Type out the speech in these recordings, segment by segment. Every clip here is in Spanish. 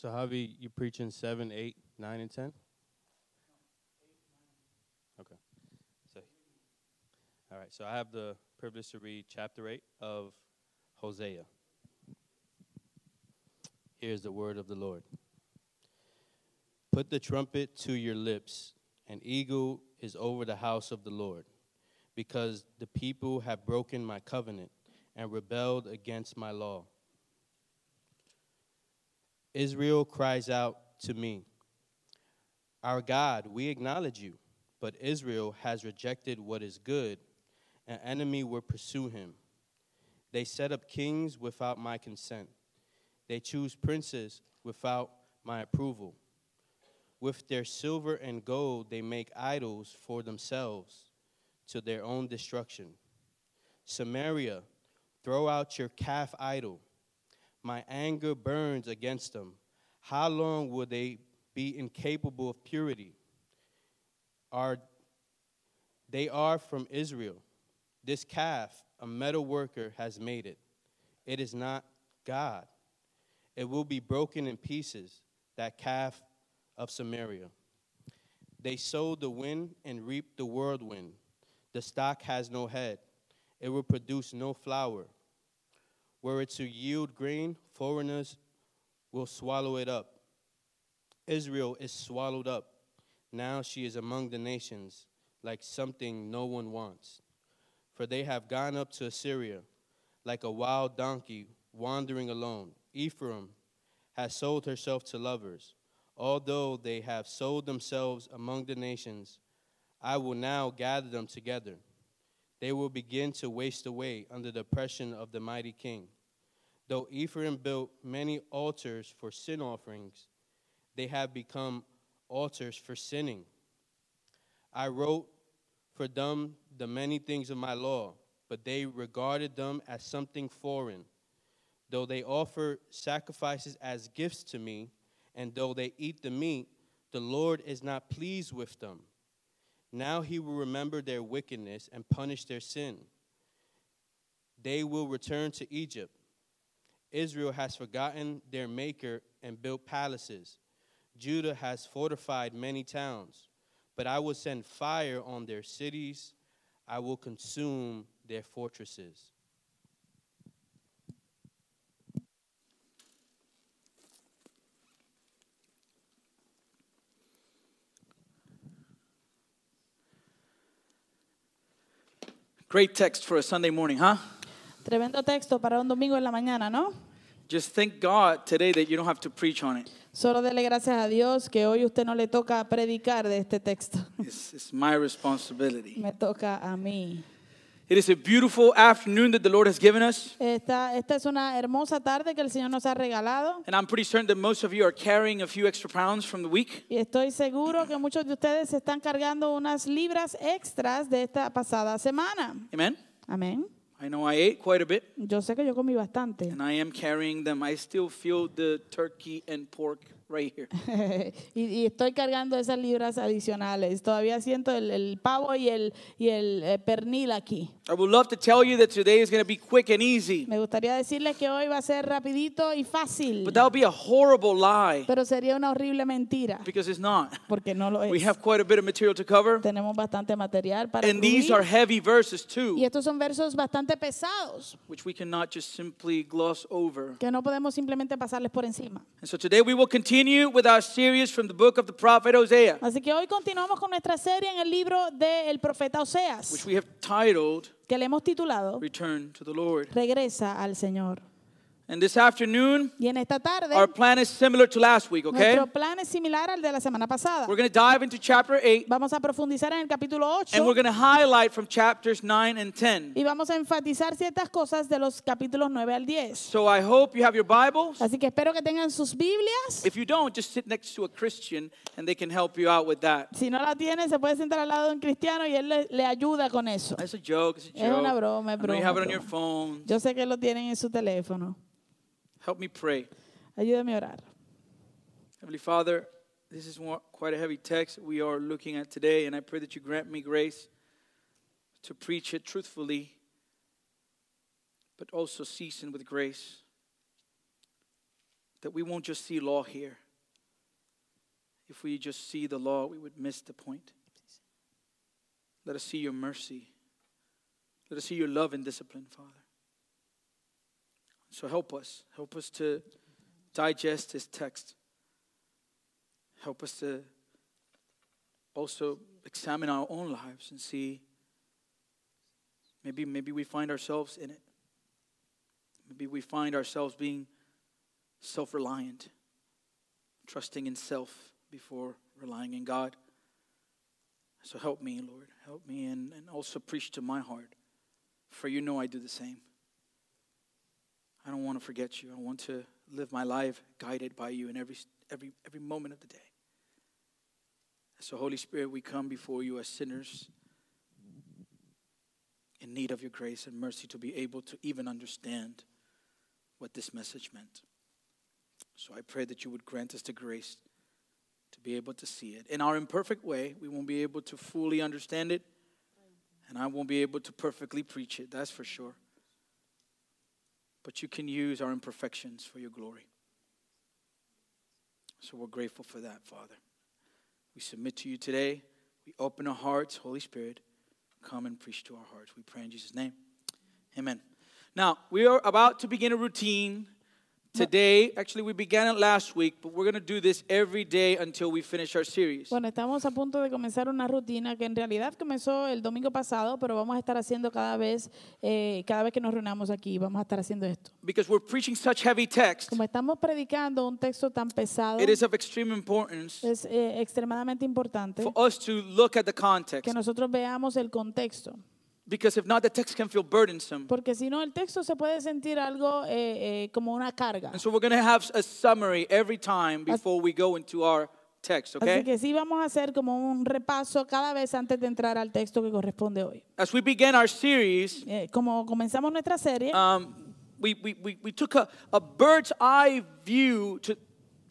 So, Javi, you preaching 7, 8, 9, and 10? Okay. So, all right. So, I have the privilege to read chapter 8 of Hosea. Here's the word of the Lord Put the trumpet to your lips, an eagle is over the house of the Lord, because the people have broken my covenant and rebelled against my law. Israel cries out to me, Our God, we acknowledge you, but Israel has rejected what is good. An enemy will pursue him. They set up kings without my consent. They choose princes without my approval. With their silver and gold, they make idols for themselves to their own destruction. Samaria, throw out your calf idol. My anger burns against them. How long will they be incapable of purity? Are they are from Israel. This calf, a metal worker, has made it. It is not God. It will be broken in pieces, that calf of Samaria. They sow the wind and reap the whirlwind. The stock has no head, it will produce no flour. Were it to yield grain, foreigners will swallow it up. Israel is swallowed up. Now she is among the nations, like something no one wants. For they have gone up to Assyria, like a wild donkey wandering alone. Ephraim has sold herself to lovers. Although they have sold themselves among the nations, I will now gather them together. They will begin to waste away under the oppression of the mighty king. Though Ephraim built many altars for sin offerings, they have become altars for sinning. I wrote for them the many things of my law, but they regarded them as something foreign. Though they offer sacrifices as gifts to me, and though they eat the meat, the Lord is not pleased with them. Now he will remember their wickedness and punish their sin. They will return to Egypt. Israel has forgotten their maker and built palaces. Judah has fortified many towns. But I will send fire on their cities, I will consume their fortresses. Great text for a Sunday morning, huh? Tremendo texto para un domingo en la mañana, ¿no? Just thank God today that you don't have to preach on it. Solo dele gracias a Dios que hoy usted no le toca predicar de este texto. It's, it's my responsibility. Me toca a mí. It is a beautiful afternoon that the Lord has given us. Esta, esta es una hermosa tarde que el Señor nos ha regalado And I'm pretty certain that most of you are carrying a few extra pounds from the week. y estoy seguro que muchos de ustedes se están cargando unas libras extras de esta pasada semana. Amen? Amén. I know I ate quite a bit, Yo sé que yo comí bastante and I am carrying them. I still feel the turkey and pork right here. y, y estoy cargando esas libras adicionales. Todavía siento el, el pavo y el, y el eh, pernil aquí. I would love to tell you that today is going to be quick and easy, Me gustaría decirles que hoy va a ser rapidito y fácil, but that would be a horrible lie pero sería una horrible mentira because it's not. porque no lo We es. have quite a bit of material to cover, Tenemos bastante material para and these are heavy verses y too, estos son versos bastante pesados which we cannot just simply gloss over. que no podemos simplemente pasarles por encima. And so today we will continue with our series from the book of the prophet Hosea, Así que hoy continuamos con nuestra serie en el libro del profeta Oseas, which we have titled que le hemos titulado Return to the Lord. Regresa al Señor. And this afternoon, Y en esta tarde, our plan is similar to last week, okay? nuestro plan es similar al de la semana pasada. We're going to dive into chapter 8, Vamos a profundizar en el capítulo 8 and we're going to highlight from chapters 9 and 10. y vamos a enfatizar ciertas cosas de los capítulos 9 al 10. So I hope you have your Bibles. Así que espero que tengan sus Biblias. If you don't, just sit next to a Christian and they can help you out with that. Si no la tiene, se puede sentar al lado de un cristiano y él le, le ayuda con eso. It's a joke, it's a Es una joke. broma, I es know you broma, have it on broma. your phone. Yo sé que lo tienen en su teléfono. Help me pray. Ayúdame a orar. Heavenly Father, this is one- quite a heavy text we are looking at today, and I pray that you grant me grace to preach it truthfully, but also seasoned with grace. that we won't just see law here. If we just see the law, we would miss the point. Let us see your mercy. Let us see your love and discipline, Father. So help us. Help us to digest this text. Help us to also examine our own lives and see maybe maybe we find ourselves in it. Maybe we find ourselves being self-reliant, trusting in self before relying in God. So help me, Lord. Help me and, and also preach to my heart. For you know I do the same. I don't want to forget you. I want to live my life guided by you in every, every, every moment of the day. So, Holy Spirit, we come before you as sinners in need of your grace and mercy to be able to even understand what this message meant. So, I pray that you would grant us the grace to be able to see it. In our imperfect way, we won't be able to fully understand it, and I won't be able to perfectly preach it, that's for sure. But you can use our imperfections for your glory. So we're grateful for that, Father. We submit to you today. We open our hearts. Holy Spirit, come and preach to our hearts. We pray in Jesus' name. Amen. Now, we are about to begin a routine today. Actually, we began it last week, but we're going to do this every day until we finish our series. Bueno, estamos a punto de comenzar una rutina que en realidad comenzó el domingo pasado, pero vamos a estar haciendo cada vez, eh, cada vez que nos reunamos aquí, vamos a estar haciendo esto. Because we're preaching such heavy text, Como estamos predicando un texto tan pesado, it is of extreme importance es eh, extremadamente importante for us to look at the context. que nosotros veamos el contexto. Because if not, the text can feel burdensome. Porque si no, el texto se puede sentir algo eh, eh, como una carga. And so we're going to have a summary every time before we go into our text, Así okay? que sí vamos a hacer como un repaso cada vez antes de entrar al texto que corresponde hoy. As we begin our series, Eh, como comenzamos nuestra serie, um, we, we, we, we took a, a bird's eye view to,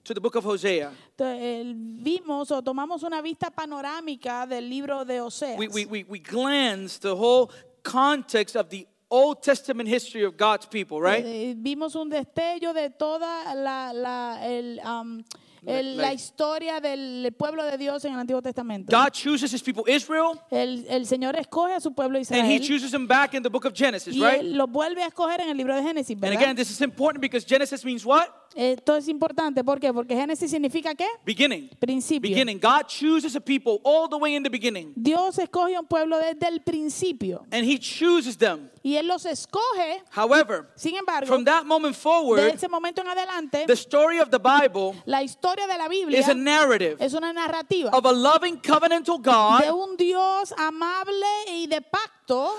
to the book of Hosea. eh, vimos o tomamos una vista panorámica del libro de Oseas. We, we, we, we glanced the whole context of the Old Testament history of God's people, right? Eh, vimos un destello de toda la, la, el, um, el- La- historia del pueblo de Dios en el Antiguo Testamento. God chooses his people Israel, El, el Señor escoge a su pueblo and he Israel chooses them back in the book of Genesis, y right? Él los vuelve a escoger en el libro de Génesis, And ¿verdad? again, this is important because Genesis means what? Esto es importante, ¿por qué? Porque Génesis significa ¿qué? Beginning. Principio. Beginning. God chooses a people all the way in the beginning, Dios escoge a un pueblo desde el principio and he chooses them. y Él los escoge, However, sin embargo, from that moment de forward, ese momento en adelante, the story of the Bible la historia de la Biblia is a narrative es una narrativa of a loving covenantal de God un Dios amable y de pacto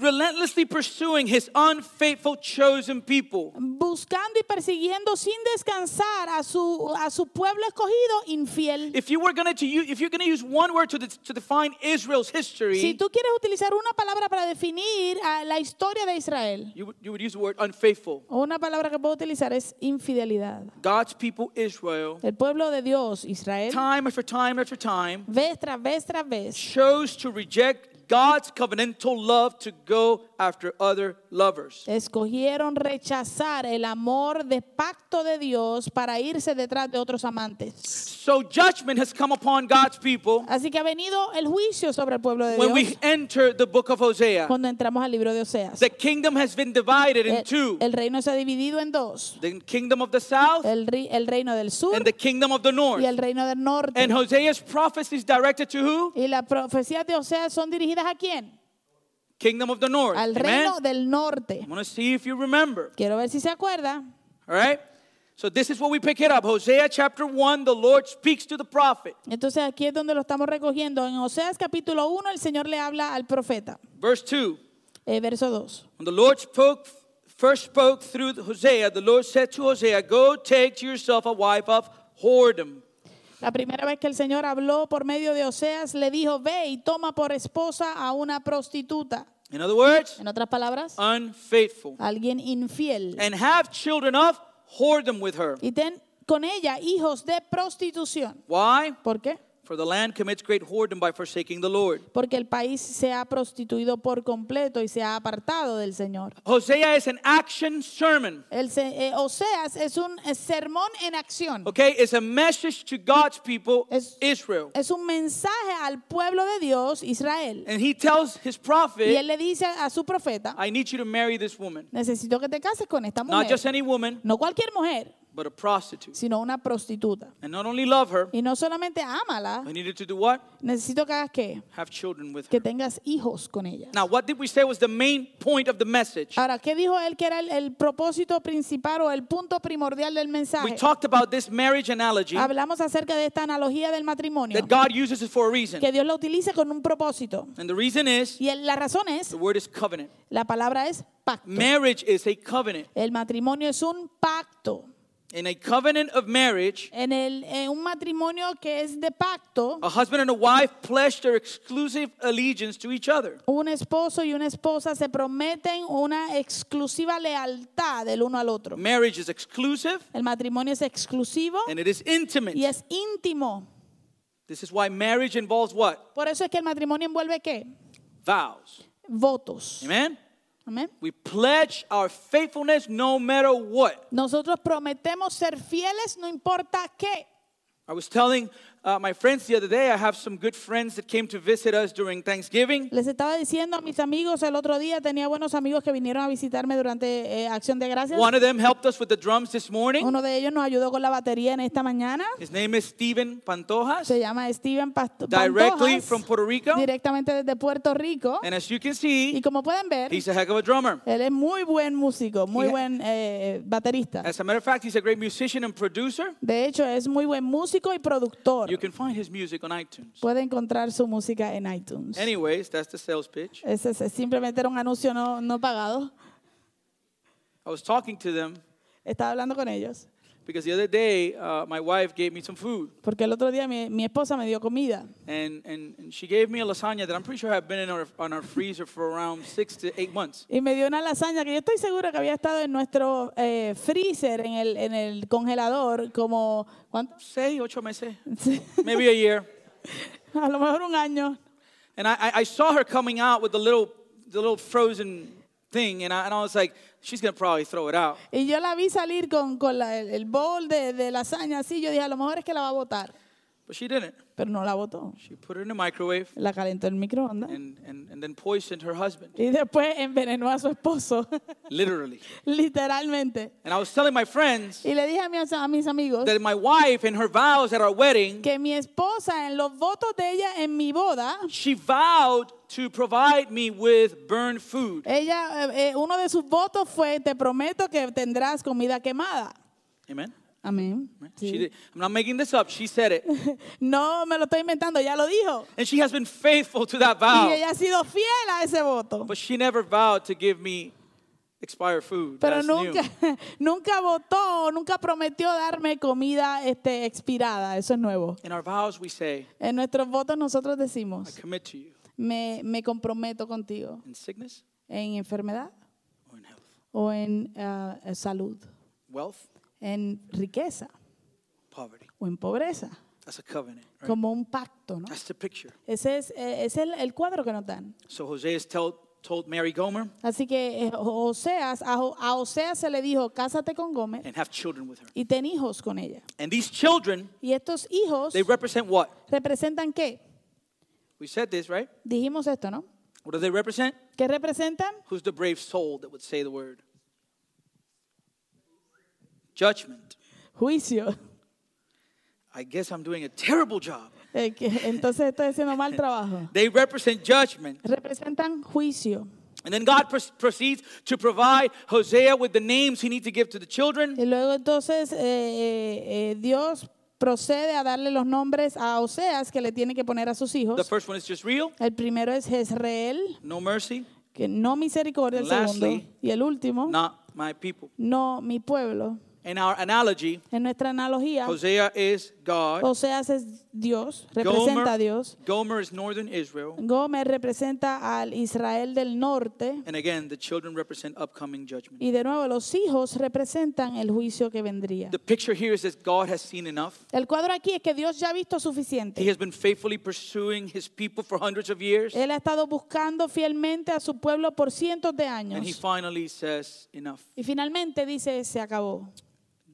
relentlessly pursuing his unfaithful chosen people. buscando y persiguiendo sin descansar a su, a su pueblo escogido infiel. If you were going to if you're going to use one word to, de- to define Israel's Si history, tú quieres utilizar una palabra para definir a la historia de Israel, you would, you would use the word unfaithful. una palabra que puedo utilizar es infidelidad. God's people Israel, El pueblo de Dios, Israel, time after time after time, vez tras vez tras vez, chose to reject God's covenantal love to go after other lovers. escogieron rechazar el amor de pacto de Dios para irse detrás de otros amantes. So judgment has come upon God's people Así que ha venido el juicio sobre el pueblo de when Dios we enter the book of Hosea. cuando entramos al libro de Oseas. The kingdom has been divided in El, two. el reino se ha dividido en dos. The kingdom of the south El, el reino del sur and the kingdom of the north. y el reino del norte. And Hosea's prophecy is directed to who? Y las profecías de Oseas son dirigidas a quién? Kingdom of the north. Al Amen? reino del norte. I want to see if you remember. Quiero ver si se acuerda. All right? So this is what we pick it up. Hosea chapter 1, the Lord speaks to the prophet. Entonces aquí es donde lo estamos recogiendo. En Oseas capítulo 1 el Señor le habla al profeta. Verse 2. Eh, verso 2. When the Lord spoke, first spoke through Hosea, the Lord said to Hosea, Go take to yourself a wife of whoredom. La primera vez que el Señor habló por medio de Oseas le dijo, ve y toma por esposa a una prostituta. In other words, En otras palabras, unfaithful. alguien infiel. And have children of whoredom with her. Y ten con ella hijos de prostitución. Why? ¿Por qué? For the land commits great whoredom by forsaking the Lord. porque el país se ha prostituido por completo y se ha apartado del Señor. Hosea is an action sermon. El eh, Oseas es un sermón en acción. Okay, it's a message to God's people, Es- Israel. Es un mensaje al pueblo de Dios, Israel. And he tells his Y prophet, él le dice a su profeta, I need you to marry this woman. necesito que te cases con esta Not mujer. just any woman, No cualquier mujer, but a prostitute. sino una prostituta. And not only love her, Y no solamente ámala, I needed to do what? necesito que hagas qué? Have children with Que her. tengas hijos con ella. Now, what did we say was the main point of the message? Ahora, ¿qué dijo él que era el, el propósito principal o el punto primordial del We mensaje? talked about this marriage analogy Hablamos acerca de esta analogía del matrimonio, that God uses it for a reason. que Dios la utiliza con un propósito. And the reason is Y el- la razón es, the word is covenant. la palabra es pacto. Marriage is a covenant. El matrimonio es un pacto. In a covenant of marriage, En, el, en un matrimonio que es de pacto, a husband and a wife pledge their exclusive allegiance to each other. un esposo y una esposa se prometen una exclusiva lealtad del uno al otro. Marriage is exclusive El matrimonio es exclusivo and it is intimate. y es íntimo. This is why marriage involves what? Por eso es que el matrimonio envuelve qué? Vows. Votos. Amen? Amén. We pledge our faithfulness no matter what. Nosotros prometemos ser fieles no importa qué. I was telling uh, my friends the other day, I have some good friends that came to visit us during Thanksgiving. Les estaba diciendo a mis amigos el otro día, tenía buenos amigos que vinieron a visitarme durante eh, Acción de Gracias. One of them helped us with the drums this morning. Uno de ellos nos ayudó con la batería en esta mañana. His name is Steven Pantojas, Se llama Steven Pasto- directly Pantojas, from Puerto Rico. directamente desde Puerto Rico. And as you can Y see, como pueden ver, he's a heck of a drummer. él es muy buen músico, muy He buen eh, baterista. As a matter of fact, he's a great musician and producer. De hecho, es muy buen músico y productor. You can find his music on iTunes. Puede encontrar su música en iTunes. Anyways, that's the sales pitch. Ese es- simplemente era un anuncio no, no pagado. I was talking to them Estaba hablando con ellos. Because the other day uh, my wife gave me some food. Porque el otro día mi, mi esposa me dio comida. And, and, and she gave me a lasagna that I'm pretty sure had been in our, on our freezer for around six to eight months. Y me dio una lasaña que yo estoy segura que había estado en nuestro eh, freezer, en el, en el congelador, como, ¿cuánto? Seis, ocho meses, maybe a year. a lo mejor un año. And I, I- I saw her coming out with the little, the little frozen thing, and I, and I was like, she's gonna probably throw it out. Y yo la vi salir con, con la- el, bowl de, de lasaña así. Yo dije, a lo mejor es que la va a botar. But she didn't. Pero no la botó. She put it in the microwave La calentó en el microondas. and, and, and then poisoned her husband, Y después envenenó a su esposo, literally. literalmente. And I was telling my friends Y le dije a mis, a mis amigos that my wife, in her vows at our wedding, que mi esposa, en los votos de ella en mi boda, she vowed to provide me with burned food. ella, eh, eh, uno de sus votos fue, te prometo que tendrás comida quemada. Amen. Amén. She Sí. did, I'm not making this up. She said it. No me lo estoy inventando, ya lo dijo. And she has been faithful to that Y vow. ella ha sido fiel a ese voto. But she never vowed to give me expired food. Pero That's new. nunca, nunca votó, nunca prometió darme comida este, expirada. Eso es nuevo. In our vows, we say, En nuestros votos nosotros I decimos, commit to you me, me comprometo contigo in sickness en enfermedad or in health, o en ah, salud, wealth, en riqueza poverty. o en pobreza, That's a covenant. Right? como un pacto. ¿no? That's the picture. Ese es, eh, es el, el cuadro que nos dan. So Hosea has told, told Mary Gomer Así que eh, Oseas, a, Jo- a Oseas se le dijo, cásate con Gómez and have children with her. y ten hijos con ella. And these children, Y estos hijos they represent what? representan qué? We said this, right? Dijimos esto, ¿no? What do they represent? ¿Qué representan? Who's the brave soul that would say the word? Judgment. Juicio. I guess I'm doing a terrible job. Eh, entonces estoy haciendo mal trabajo. They represent judgment. Representan juicio. And then God proceeds to provide Hosea with the names he needs to give to the children. Y luego entonces eh, eh, eh, Dios procede a darle los nombres a Oseas que le tiene que poner a sus The hijos. first one is just real, El primero es Jezreel, no mercy, que no misericordia el Lastly, segundo. Y el último, not my people. no mi pueblo. In our analogy, En nuestra analogía, Hosea is God. Oseas es Dios, representa a Gomer, Dios. Gomer is northern Israel. Gomer representa al Israel del norte. And again, the children represent upcoming judgment. Y de nuevo, los hijos representan el juicio que vendría. The picture here is that God has seen enough. El cuadro aquí es que Dios ya ha visto He suficiente. has been faithfully pursuing his people for hundreds of years. Él ha estado buscando fielmente a su pueblo por cientos de And he años. finally says, Enough. Y finalmente dice, se acabó.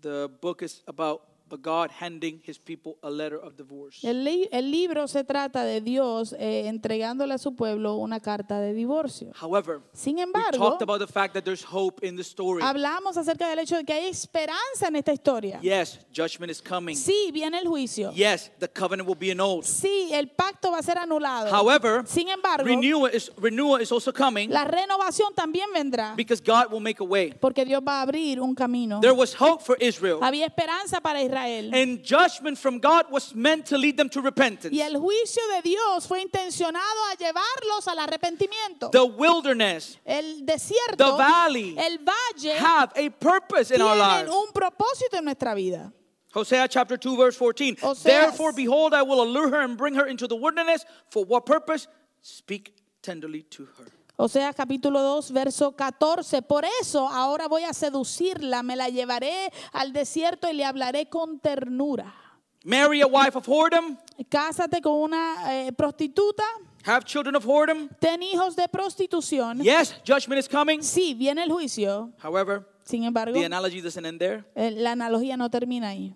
The book is about a God handing his people a letter of divorce. El, li- el libro se trata de Dios eh, entregándole a su pueblo una carta de divorcio. However, Sin we embargo, talked about the fact that there's hope in the story. hablamos acerca del hecho de que hay esperanza en esta historia. Yes, judgment is coming. Sí, viene el juicio. Yes, the covenant will be annulled. Sí, el pacto va a ser anulado. However, Sin embargo, renewal is, renewal is also coming la renovación también vendrá because God will make a way. porque Dios va a abrir un camino. There was hope for Israel. Había esperanza para Israel. And judgment from God was meant to lead them to repentance. Y el juicio de Dios fue intencionado a llevarlos al arrepentimiento. The wilderness El desierto, The valley el valle, have a purpose in our tienen lives. un propósito en nuestra vida. Hosea chapter 2 verse 14. Oseas. Therefore behold I will allure her and bring her into the wilderness for what purpose? Speak tenderly to her. Capítulo 2, verso 14. Por eso ahora voy a seducirla, me la llevaré al desierto y le hablaré con ternura. Marry a wife of whoredom, Cásate con una eh, prostituta, have children of whoredom. ten hijos de prostitución. Yes, judgment is coming. Sí, viene el juicio. However, Sin embargo, the analogy doesn't end there eh, la analogía no termina ahí.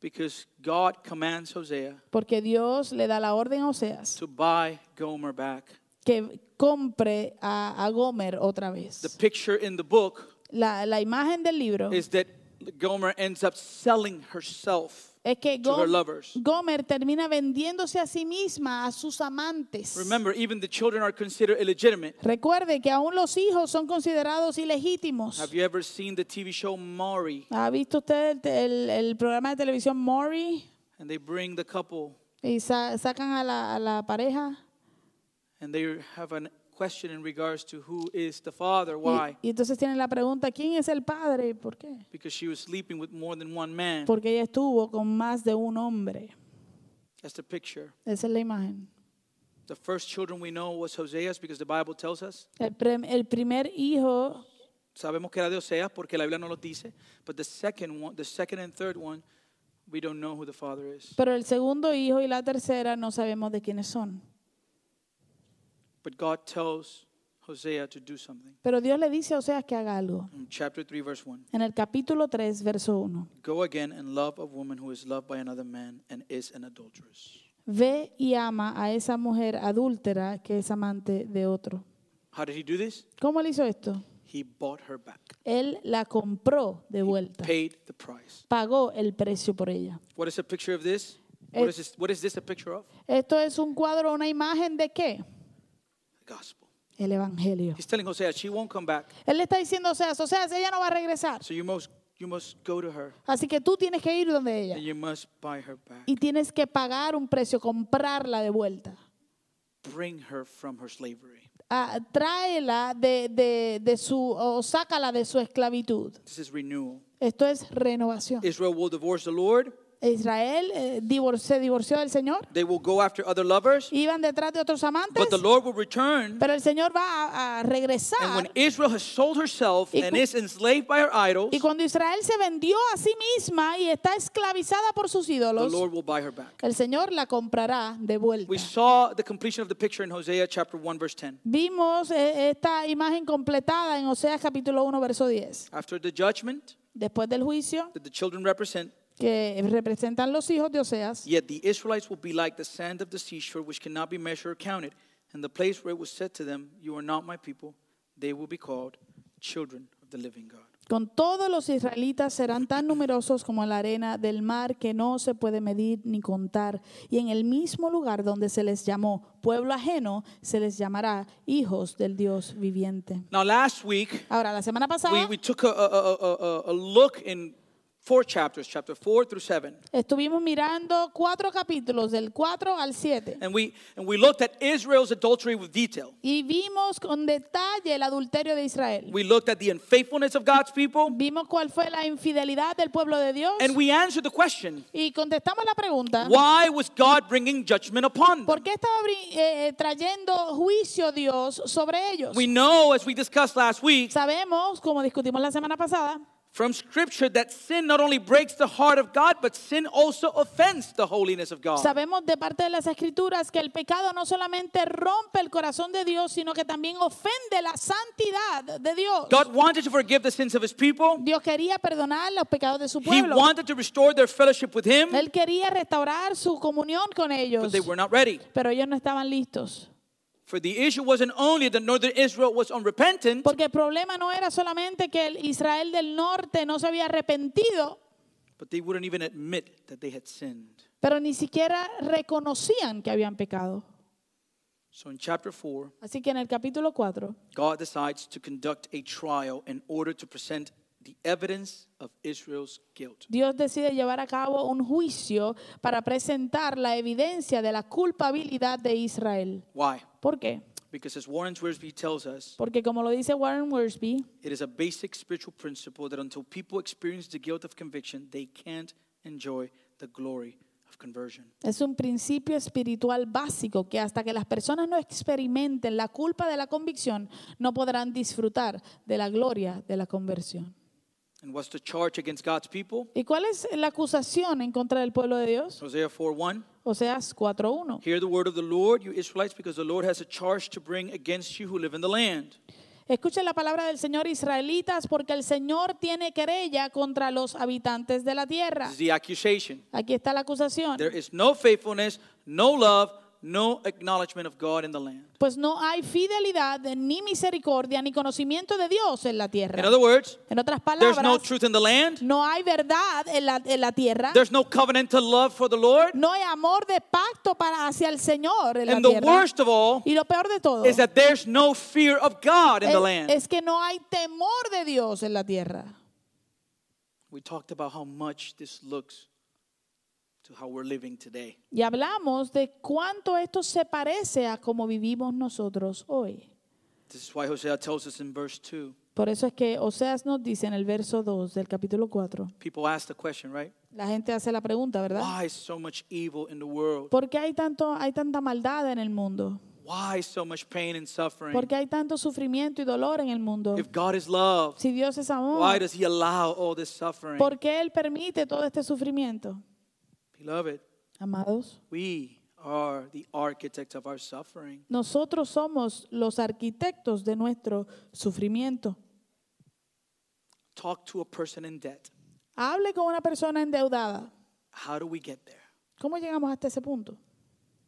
because God commands Hosea Porque Dios le da la orden a Oseas to buy Gomer back. Que compre a, a Gomer otra vez. The picture in the book La, la imagen del libro is that Gomer ends up selling herself es que to her Gom- lovers. Gomer termina vendiéndose a sí misma, a sus amantes. Remember, even the children are considered illegitimate. Recuerde que aún los hijos son considerados ilegítimos. Have you ever seen the TV show Maury? ¿Ha visto usted el, el- el programa de televisión Maury? And they bring the couple Y sa- sacan a la, a la pareja. And they have a question in regards to who is the father. Y, Why? y entonces tienen la pregunta, ¿quién es el padre? ¿Por qué? Because she was sleeping with more than one man. Porque ella estuvo con más de un hombre. That's the picture. Esa es la imagen. The first children we know was Hosea's because the Bible tells us. El, primer hijo, Sabemos que era de Oseas porque la Biblia no lo dice. But the second one, the second and third one, we don't know who the father is. pero el segundo hijo y la tercera no sabemos de quiénes son. But God tells Hosea to do something. Pero Dios le dice a Oseas que haga algo. In chapter 3, verse 1. En el capítulo 3, verso 1. Go again and love a woman who is loved by another man and is an adulteress. Ve y ama a esa mujer adúltera que es amante de otro. How did he do this? ¿Cómo él hizo esto? He bought her back, Él la compró de vuelta. paid the price. Pagó el precio por ella. What is a picture of this? What is this, what is this a picture of? Esto es un cuadro, una imagen de qué? Gospel. El evangelio. He's telling Hosea she won't come back. Él le está diciendo, o sea, o sea, ella no va a regresar. So you must you must go to her Así que tú tienes que ir donde ella. and you must buy her back. Y tienes que pagar un precio, comprarla de vuelta. Bring her from her slavery. Ah, tráela de, de, de su, o sácala de su esclavitud. This is renewal. Esto es renovación. Israel will divorce the Lord. Israel eh, divor- se divorció del Señor. They will go after other lovers. Iban detrás de otros amantes. But the Lord will return. Pero el Señor va a, a And regresar. when Israel has sold herself Y and cu- is enslaved by her idols, Y cuando Israel se vendió a sí misma y está esclavizada por sus the ídolos, Lord will buy her back. el Señor la comprará de vuelta. We saw the completion of the picture in Hosea chapter 1 verse 10. Vimos esta imagen completada en Oseas capítulo 1, verso 10. After the judgment Después del juicio that the children represent, que representan los hijos de Oseas, yet the Israelites will be like the sand of the seashore, which cannot be measured or counted. And the place where it was said to them, You are not my people, they will be called children of the living God. con todos los israelitas serán tan numerosos como la arena del mar que no se puede medir ni contar. Y en el mismo lugar donde se les llamó pueblo ajeno, se les llamará hijos del Dios viviente. Now, last week, Ahora, la semana pasada we, we took a, a, a, a, look in four chapters, chapter 4 through 7. Estuvimos mirando cuatro capítulos, del 4 al 7. And we, and we looked at Israel's adultery with detail. Y vimos con detalle el adulterio de Israel. We looked at the unfaithfulness of God's people. Vimos cuál fue la infidelidad del pueblo de Dios. And we answered the question Y contestamos la pregunta. why was God bringing judgment upon them? ¿Por qué estaba bri- eh, trayendo juicio Dios sobre ellos? We know, as we discussed last week, Sabemos, como discutimos la semana pasada, from Scripture that sin not only breaks the heart of God, but sin also offends the holiness of God. sabemos de parte de las escrituras que el pecado no solamente rompe el corazón de Dios, sino que también ofende la santidad de Dios. God wanted to forgive the sins of His people. Dios quería perdonar los pecados de su He pueblo. wanted to restore their fellowship with Him, Él quería restaurar su comunión con ellos, but they were not ready. pero ellos no estaban listos. For the issue wasn't only that northern Israel was unrepentant, Porque el problema no era solamente que el Israel del norte no se había arrepentido, but they wouldn't even admit that they had sinned. pero ni siquiera reconocían que habían pecado. So in chapter 4, Así que en el capítulo 4, God decides to conduct a trial in order to present the evidence of Israel's guilt. Dios decide llevar a cabo un juicio para presentar la evidencia de la culpabilidad de Israel. Why? ¿Por qué? Because as Warren Wiersbe tells us, Porque como lo dice Warren Worsby, it is a basic spiritual principle that until people experience the guilt of conviction, they can't enjoy the glory of conversion. es un principio espiritual básico que hasta que las personas no experimenten la culpa de la convicción, no podrán disfrutar de la gloria de la conversión. And what's the charge against God's people? ¿Y cuál es la acusación en contra del pueblo de Dios? Hosea 4:1. Oseas 4.1. Hear the word of the Lord, you Israelites, because the Lord has a charge to bring against you who live in the land. Escuchen la palabra del Señor israelitas, porque el Señor tiene querella contra los habitantes de la tierra. This is the accusation. Aquí está la acusación. There is no faithfulness, no love, no acknowledgement of God in the land. Pues no hay fidelidad, ni misericordia, ni conocimiento de Dios en la tierra. In other words, En otras there's no palabras, truth in the land. no hay verdad en la, en la tierra. There's no covenantal love for the Lord. No hay amor de pacto para hacia el Señor en la And the tierra. worst of all Y lo peor de todo is that there's no fear of God in the land. es que no hay temor de Dios en la tierra. We talked about how much this looks to how we're living today. Y hablamos de cuánto esto se parece a cómo vivimos nosotros hoy. This is why Hosea tells us in verse 2. Por eso es que Oseas nos dice en el verso 2 del capítulo 4, People ask the question, right? la gente hace la pregunta, ¿verdad? Why so much evil in the world? ¿Por qué hay, tanto, hay tanta maldad en el mundo? Why so much pain and suffering? ¿Por qué hay tanto sufrimiento y dolor en el mundo? If God is love, Si Dios es why amor, does He allow all this suffering? ¿por qué Él permite todo este sufrimiento? Beloved, Amados, we are the architects of our suffering. nosotros somos los arquitectos de nuestro sufrimiento. Talk to a person in debt. Hable con una persona endeudada. How do we get there? ¿Cómo llegamos hasta ese punto?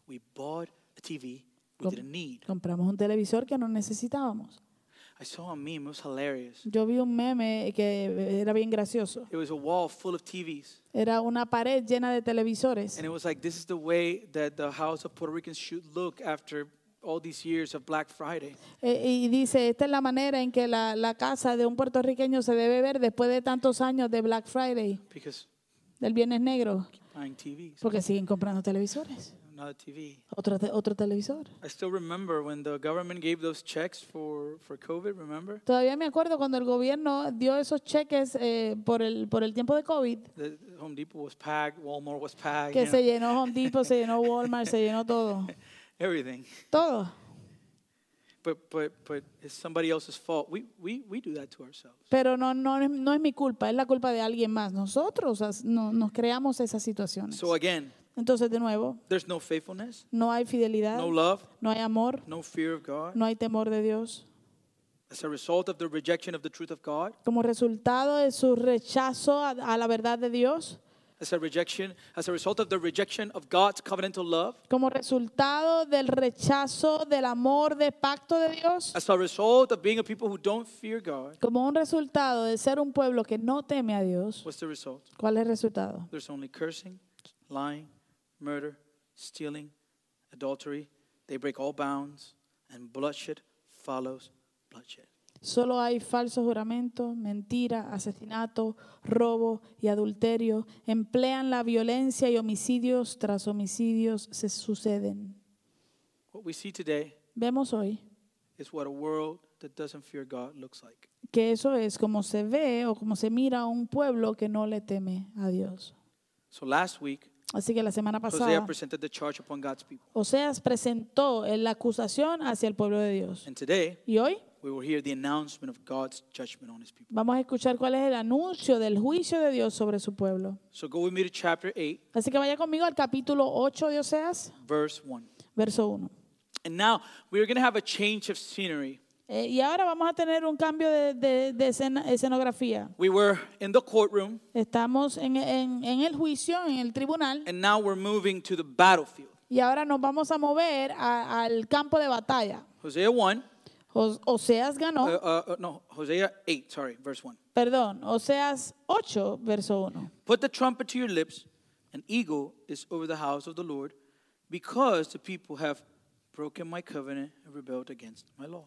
We bought a TV we Com- didn't need. Compramos un televisor que no necesitábamos. I saw a meme, it was hilarious. Yo vi un meme que era bien gracioso. It was a wall full of TVs. Era una pared llena de televisores. And it was like, this is the way that the house of Puerto Ricans should look after all these years of Black Friday. Eh, y dice, esta es la manera en que la, la casa de un puertorriqueño se debe ver después de tantos años de Black Friday, Because del Viernes Negro, buying TVs, porque siguen comprando televisores. Another TV. Otro, te- otro televisor. I still remember when the government gave those checks for, for COVID, remember? Todavía me acuerdo cuando el gobierno dio esos cheques eh, por, el, por el tiempo de COVID, The Home Depot was packed, Walmart was packed, que se know, llenó Home Depot, se llenó Walmart, se llenó todo. everything. Todo. But, but, but it's somebody else's fault. We, we, we do that to ourselves. Pero no, no, no es mi culpa, es la culpa de alguien más. Nosotros no- nos creamos esas situaciones. So again, Entonces, de nuevo, there's no faithfulness, no hay fidelidad, no love, no hay amor, no fear of God. no hay temor de Dios. As a result of the rejection of the truth of God, Como resultado de su rechazo a, a la verdad de Dios, as a rejection, as a result of the rejection of God's covenantal love, como resultado del rechazo del amor de pacto de Dios, as a result of being a people who don't fear God, como un resultado de ser un pueblo que no teme a Dios, what's the result? ¿cuál es el resultado? There's only cursing, lying, murder, stealing, adultery. They break all bounds, and bloodshed follows bloodshed. Solo hay falso juramento, mentira, asesinato, robo y adulterio. Emplean la violencia y homicidios tras homicidios se suceden. What we see today Vemos hoy is what a world that doesn't fear God looks like. que eso es como se ve o como se mira a un pueblo que no le teme a Dios. So last week, Así que la semana Hosea pasada, presented the charge upon God's people. Oseas presentó la acusación hacia el pueblo de Dios. And today, Y hoy we will hear the announcement of God's judgment on his people. vamos a escuchar cuál es el anuncio del juicio de Dios sobre su pueblo. So go with me to chapter 8, Así que vaya conmigo al capítulo 8 de Oseas, verse 1. verso 1. And now we're going to have a change of scenery. Eh, y ahora vamos a tener un cambio de, de- de escena- escenografía. We were in the courtroom, Estamos en, en- en el juicio, en el tribunal, and now we're moving to the battlefield. y ahora nos vamos a mover a- al campo de batalla. Hosea 1, Os- Oseas ganó, uh, uh, uh, no, Hosea 8, sorry, verse 1. perdón, Oseas 8, verso 1. Put the trumpet to your lips. An eagle is over the house of the Lord, because the people have broken my covenant and rebelled against my law.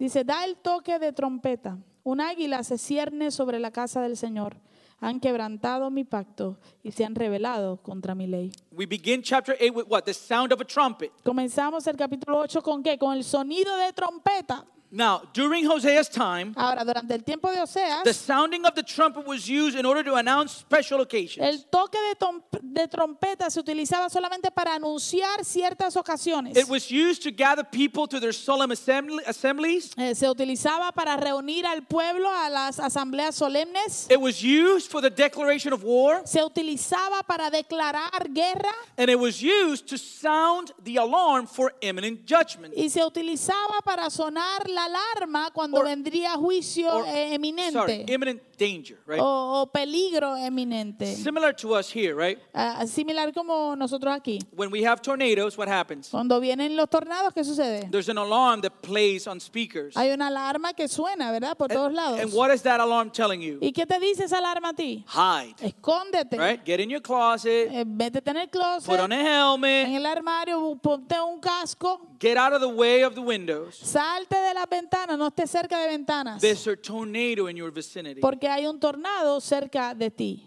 Dice, da el toque de trompeta. Un águila se cierne sobre la casa del Señor. Han quebrantado mi pacto y se han rebelado contra mi ley. We begin chapter 8 with what? The sound of a trumpet. Comenzamos el capítulo 8 con qué? Con el sonido de trompeta. Now, during Hosea's time, Ahora, durante el tiempo de Oseas, the sounding of the trumpet was used in order to announce special occasions. el toque de, de trompeta se utilizaba solamente para anunciar ciertas ocasiones. It was used to gather people to their solemn assembly, assemblies. Eh, se utilizaba para reunir al pueblo a las asambleas solemnes. It was used for the declaration of war. Se utilizaba para declarar guerra. And it was used to sound the alarm for imminent judgment. Y se utilizaba para sonar la alarma cuando Or- vendría juicio Or- eh, eminente sorry, imminent danger, right? o, o peligro eminente. Similar to us here, right? Ah, similar como nosotros aquí. When we have tornadoes, what happens? Cuando vienen los tornados, ¿qué sucede? There's an alarm that plays on speakers. Hay una alarma que suena, ¿verdad? Por todos lados. And what is that alarm telling you? ¿Y qué te dice esa alarma a ti? Hide, Escóndete. right? Get in your closet, Eh, métete en el put closet, on a en helmet, el armario, ponte un casco, get out of the way of the windows. salte de las ventanas, no estés cerca de ventanas, There's a tornado in your vicinity. porque hay un tornado cerca de ti.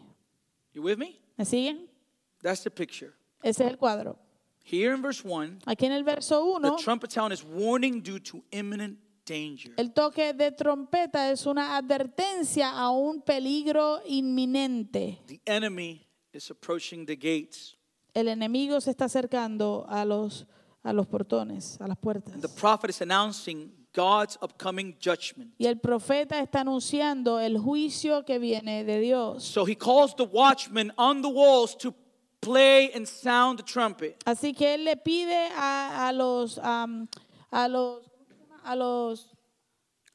You with me? ¿Me siguen? That's the picture. Ese es el cuadro. Here in verse 1, Aquí en el verso 1, the trumpet sound is warning due to imminent danger. el toque de trompeta es una advertencia a un peligro inminente. The enemy is approaching the gates. El enemigo se está acercando a los, a los portones, a las puertas. The prophet is announcing God's upcoming judgment. Y el profeta está anunciando el juicio que viene de Dios. So he calls the watchmen on the walls to play and sound the trumpet. Así que él le pide a, a los am, a los a los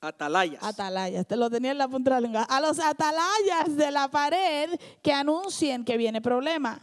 Atalayas. atalayas, te lo tenía en la punta de la lengua, a los atalayas de la pared que anuncien que viene problema.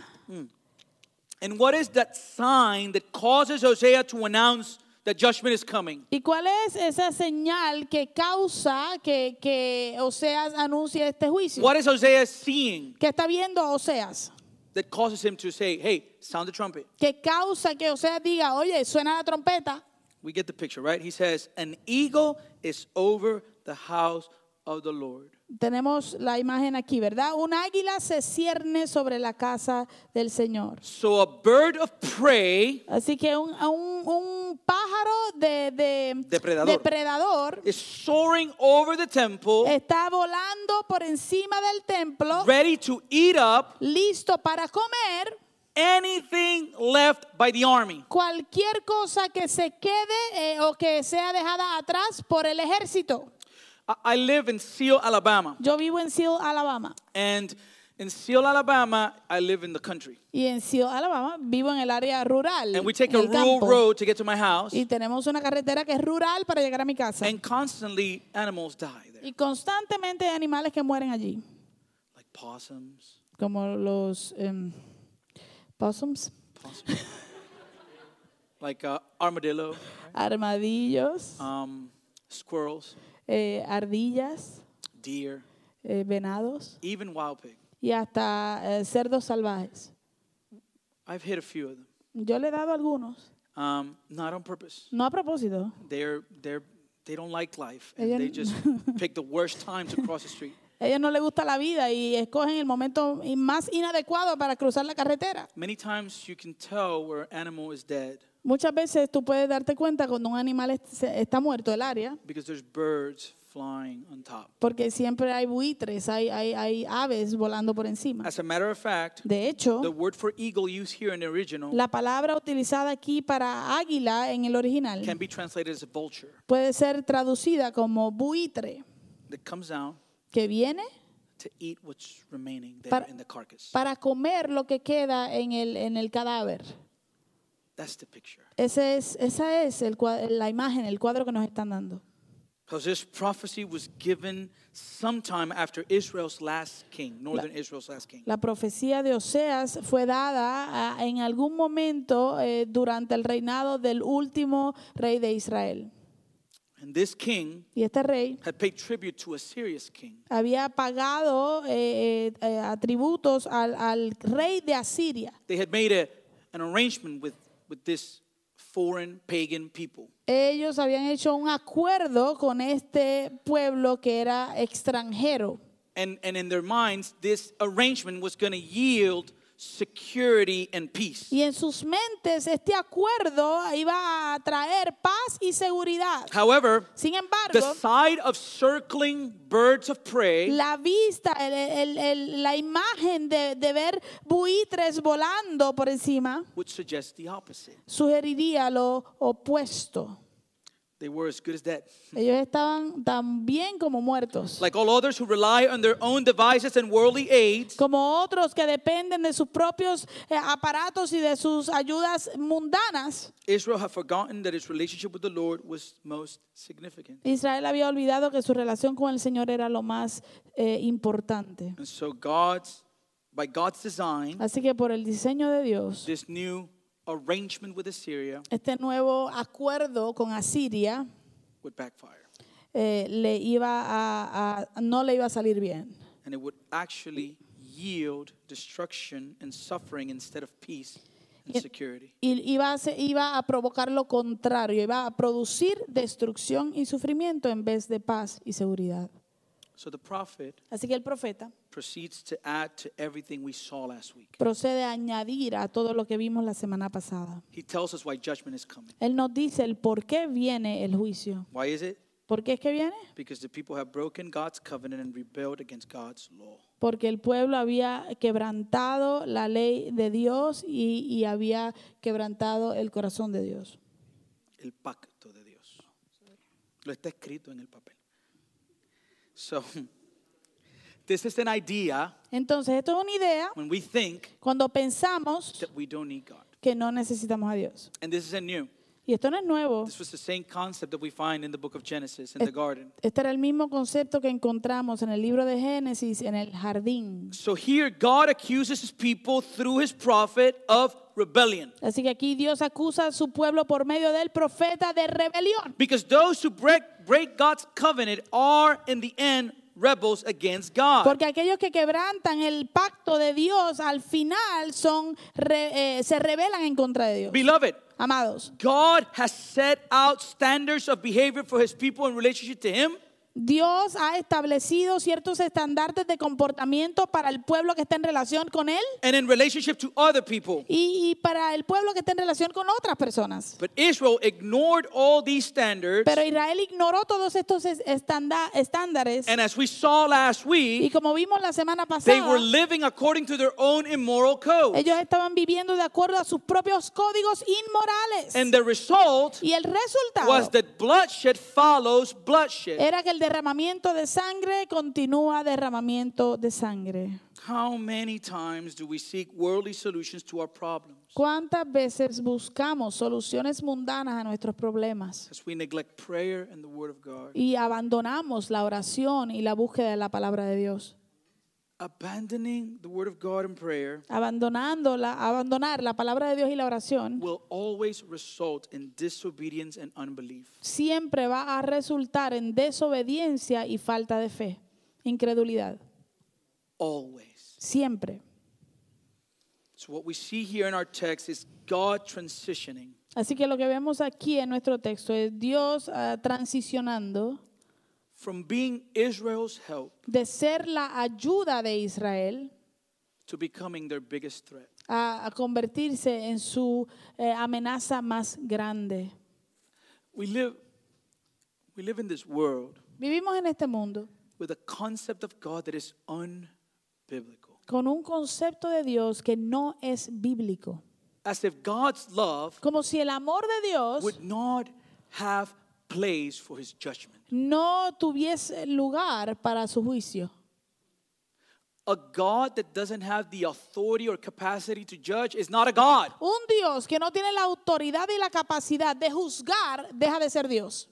And what is that sign that causes Hosea to announce that judgment is coming? ¿Y cuál es esa señal que causa que, que Oseas anuncie este juicio? What is Hosea seeing ¿Qué está viendo Oseas? that causes him to say, hey, sound the trumpet? ¿Qué causa que Oseas diga, oye, suena la trompeta? We get the picture, right? He says, An eagle is over the house of the Lord. Tenemos la imagen aquí, ¿verdad? Un águila se cierne sobre la casa del Señor. So a bird of prey Así que un, un- un pájaro de, de- Depredador. depredador is soaring over the temple, está volando por encima del templo, ready to eat up listo para comer anything left by the army. cualquier cosa que se quede eh, o que sea dejada atrás por el ejército. I- live in Seal, Alabama. Yo vivo en Seal, Alabama. And in Seal, Alabama, I live in the country. Y en Seal, Alabama, vivo en el área rural. And we take a el rural campo. road to get to my house. Y tenemos una carretera que es rural para llegar a mi casa. And constantly animals die there, Y constantemente hay animales que mueren allí, like possums. como los em, possums, possums. like uh, armadillo, right? armadillos, um, squirrels, eh, ardillas, deer, eh, venados even wild pig. y hasta eh, cerdos salvajes. I've hit a few of them. Yo le he dado algunos, Um, not on purpose. no a propósito, They're they're they don't like life and Ella- they just pick the worst time to cross the street. A ellos no les gusta la vida y escogen el momento i- más inadecuado para cruzar la carretera. Many times you can tell where an animal is dead Muchas veces tú puedes darte cuenta cuando un animal est- está muerto el área, because there's birds flying on top. porque siempre hay buitres, hay, hay, hay aves volando por encima. As a matter of fact, De hecho, the word for eagle used here in the original la palabra utilizada aquí para águila en el original can be translated as a vulture puede ser traducida como buitre, that comes down que viene to eat what's remaining there Para- in the carcass. para comer lo que queda en el, en el cadáver. That's the picture. Ese es, esa es el, la imagen, el cuadro que nos están dando. Because this prophecy was given sometime after Israel's last king, northern Israel's last king. La profecía de Oseas fue dada en algún momento eh, durante el reinado del último rey de Israel. And this king Y este rey had paid tribute to a Syria's king. había pagado eh, eh, eh, atributos al, al rey de Asiria. They had made a, an arrangement with, with this foreign pagan people. Ellos habían hecho un acuerdo con este pueblo que era extranjero. And, and in their minds, this arrangement was going to yield security and peace. Y en sus mentes este acuerdo iba a traer paz y seguridad. However, Sin the embargo, sight of circling birds of prey la vista, el- el- el- la imagen de, de ver buitres volando por encima would suggest the opposite. sugeriría lo opuesto. They were as good as dead. Ellos estaban tan bien como muertos. Like all others who rely on their own devices and worldly aids, Como otros que dependen de sus propios eh, aparatos y de sus ayudas mundanas, Israel had forgotten that its relationship with the Lord was most significant. Israel había olvidado que su relación con el Señor era lo más eh, importante. And so God's by God's design, Así que por el diseño de Dios, this new arrangement with Assyria este nuevo acuerdo con Asiria would backfire. eh, le iba a, a- no le iba a salir bien. And it would actually yield destruction and suffering instead of peace and It- security. Y iba a, se- iba a provocar lo contrario, iba a producir destrucción y sufrimiento en vez de paz y seguridad. So the prophet Así que el profeta proceeds to add to everything we saw last week. procede a añadir a todo lo que vimos la semana pasada. He tells us why judgment is coming. Él nos dice el por qué viene el juicio. Why is it? ¿Por qué es que viene? Because the people have broken God's covenant and rebelled against God's law. Porque el pueblo había quebrantado la ley de Dios y, y había quebrantado el corazón de Dios. El pacto de Dios. Lo está escrito en el papel. So, this is an idea Entonces, esto es una idea when we think cuando pensamos that we don't need God. que no necesitamos a Dios. And this isn't new. Y esto no es nuevo. This was the same concept that we find in the book of Genesis in the garden. Este era el mismo concepto que encontramos en el libro de Génesis, en el jardín. So here, God accuses his people through his prophet of rebellion. Así que aquí Dios acusa a su pueblo por medio del profeta de rebelión. Because those who break, break God's covenant are, in the end, rebels against God. Porque aquellos que quebrantan el pacto de Dios al final son re- eh, se rebelan en contra de Dios. Beloved, Amados, God has set out standards of behavior for his people in relationship to him. Dios ha establecido ciertos estandartes de comportamiento para el pueblo que está en relación con Él and in relationship to other people. y, y para el pueblo que está en relación con otras personas. But Israel ignored all these standards. Pero Israel ignoró todos estos estándares And as we saw last y week, como vimos la semana they pasada, were living according to their own immoral code. ellos estaban viviendo de acuerdo a sus propios códigos inmorales. And the result Y el resultado was that bloodshed follows bloodshed. era que el derramamiento de sangre continúa derramamiento de sangre. How many times do we seek worldly solutions to our problems ¿Cuántas veces buscamos soluciones mundanas a nuestros problemas as we neglect prayer and the Word of God? y abandonamos la oración y la búsqueda de la palabra de Dios? Abandoning the Word of God and prayer Abandonando la, abandonar la palabra de Dios y la oración will always result in disobedience and unbelief. siempre va a resultar en desobediencia y falta de fe, incredulidad, Always. siempre. So, what we see here in our text is God transitioning Así que lo que vemos aquí en nuestro texto es Dios ah, transicionando from being Israel's help de ser la ayuda de Israel to becoming their biggest threat. a, a convertirse en su eh, amenaza más grande. We live, we live in this world Vivimos en este mundo with a concept of God that is unbiblical. con un concepto de Dios que no es bíblico. As if God's love Como si el amor de Dios would not have place for his judgment. no tuviese lugar para su juicio. A God that doesn't have the authority or capacity to judge is not a God. Un Dios que no tiene la autoridad y la capacidad de juzgar deja de ser Dios.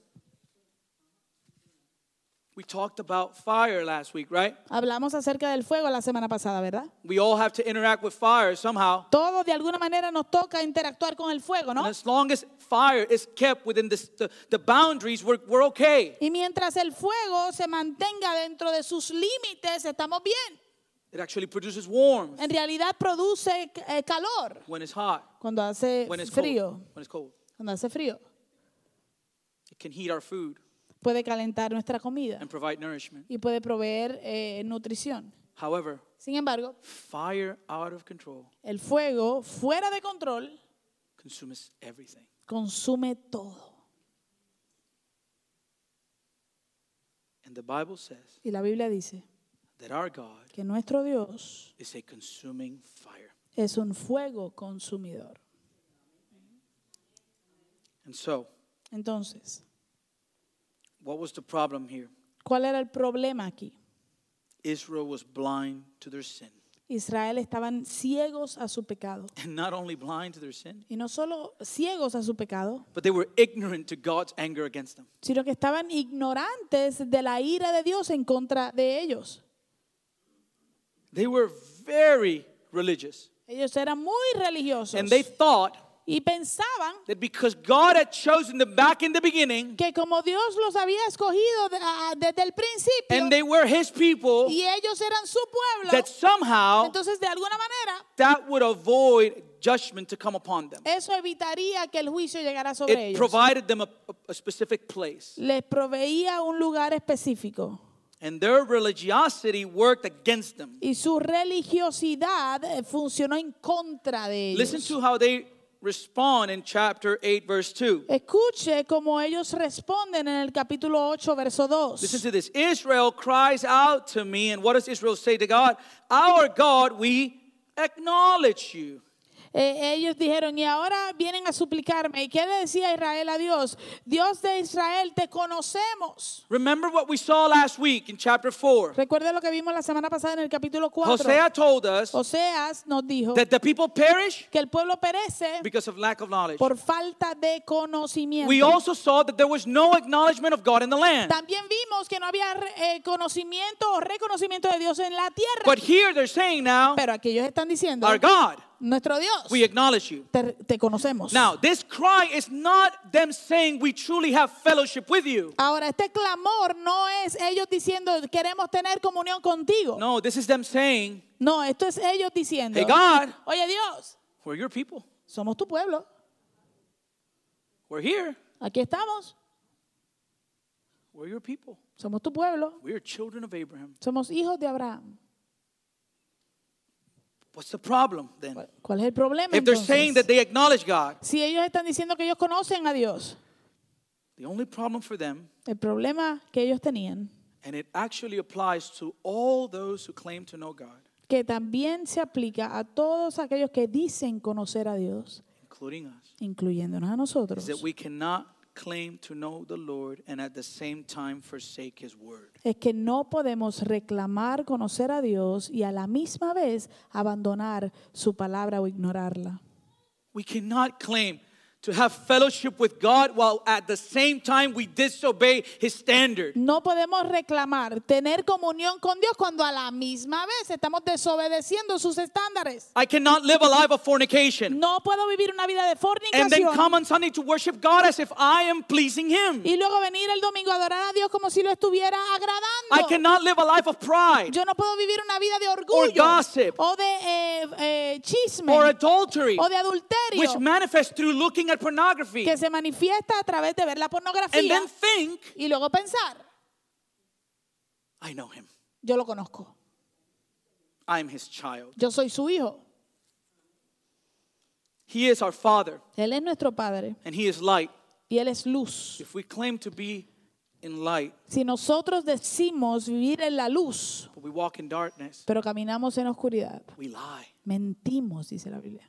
We talked about fire last week, right? Hablamos acerca del fuego la semana pasada, ¿verdad? We all have to interact with fire somehow. Todos de alguna manera nos toca interactuar con el fuego, And ¿no? as long as fire is kept within this, the, the boundaries, we're, we're okay. Y mientras el fuego se mantenga dentro de sus límites, estamos bien. It actually produces warmth En realidad produce eh, calor when it's hot, cuando hace when it's frío. cold. When it's cold. Cuando hace frío. It can heat our food Puede calentar nuestra comida and provide nourishment. y puede proveer eh, nutrición. However, Sin embargo, fire out of control el fuego fuera de control consumes everything. consume todo. And the Bible says Y la Biblia dice that our God que nuestro Dios is a consuming fire. es un fuego consumidor. And so, Entonces, what was the problem here? ¿cuál era el problema aquí? Israel was blind to their sin. Israel estaban ciegos a su pecado. And not only blind to their sin, Y no solo ciegos a su pecado, but they were ignorant to God's anger against them. sino que estaban ignorantes de la ira de Dios en contra de ellos. They were very religious. Ellos eran muy religiosos And they thought y pensaban that because God had chosen them back in the beginning que como Dios los había escogido de- a- desde el principio and they were his people, y ellos eran su pueblo, that somehow entonces de alguna manera that would avoid judgment to come upon them. eso evitaría que el juicio llegara sobre It ellos. provided them a, a specific place. Les proveía un lugar específico And their religiosity worked against them. y su religiosidad eh, funcionó en contra de Listen ellos. to how they respond in chapter 8, verse 2. Escuche cómo ellos responden en el capítulo 8, verso 2. Listen to this. Israel cries out to me, and what does Israel say to God? Our God, we acknowledge you. Eh, ellos dijeron, y ahora vienen a suplicarme. ¿Y qué le decía Israel a Dios? Dios de Israel, te conocemos. Remember what we saw last week in chapter 4. Recuerda lo que vimos la semana pasada en el capítulo 4. Hosea told us Oseas nos dijo that the people perish que el pueblo perece because of lack of knowledge. por falta de conocimiento. We also saw that there was no acknowledgement of God in the land. También vimos que no había eh, conocimiento o reconocimiento de Dios en la tierra. But here they're saying now, Pero aquí ellos están diciendo, our God, nuestro Dios, we acknowledge you. te, te conocemos. Now, this cry is not them saying we truly have fellowship with you. Ahora, este clamor no es ellos diciendo, queremos tener comunión contigo. No, this is them saying, No, esto es ellos diciendo, hey, God, oye Dios, we're your people. somos tu pueblo, We're here. aquí estamos, We're your people. somos tu pueblo, We're children of Abraham. somos hijos de Abraham. What's the problem then? ¿Cuál es el problema? If they're entonces? saying that they acknowledge God, Si ellos están diciendo que ellos conocen a Dios, the only problem for them, el problema que ellos tenían, and it actually applies to all those who claim to know God, que también se aplica a todos aquellos que dicen conocer a Dios, including us, incluyéndonos a is nosotros, that we cannot claim to know the Lord and at the same time forsake His word. es que no podemos reclamar conocer a Dios y a la misma vez abandonar su palabra o ignorarla. We cannot claim to have fellowship with God while at the same time we disobey His standard. No podemos reclamar tener comunión con Dios cuando a la misma vez estamos desobedeciendo sus estándares. I cannot live a life of fornication No puedo vivir una vida de and then fornicación come on Sunday to worship God as if I am pleasing Him. y luego venir el domingo a adorar a Dios como si lo estuviera I agradando. cannot live a life of pride Yo no puedo vivir una vida de orgullo gossip o de eh, eh, chisme or adultery, o de adulterio which manifests through looking at pornography que se manifiesta a través de ver la and pornografía then think, y luego pensar, I know him. yo lo conozco, I'm his child. yo soy su hijo, He is our father él es nuestro padre and he is light. y él es luz. If we claim to be in light, Si nosotros decimos vivir en la luz, but we walk in darkness, pero caminamos en oscuridad, we lie. mentimos, dice la Biblia.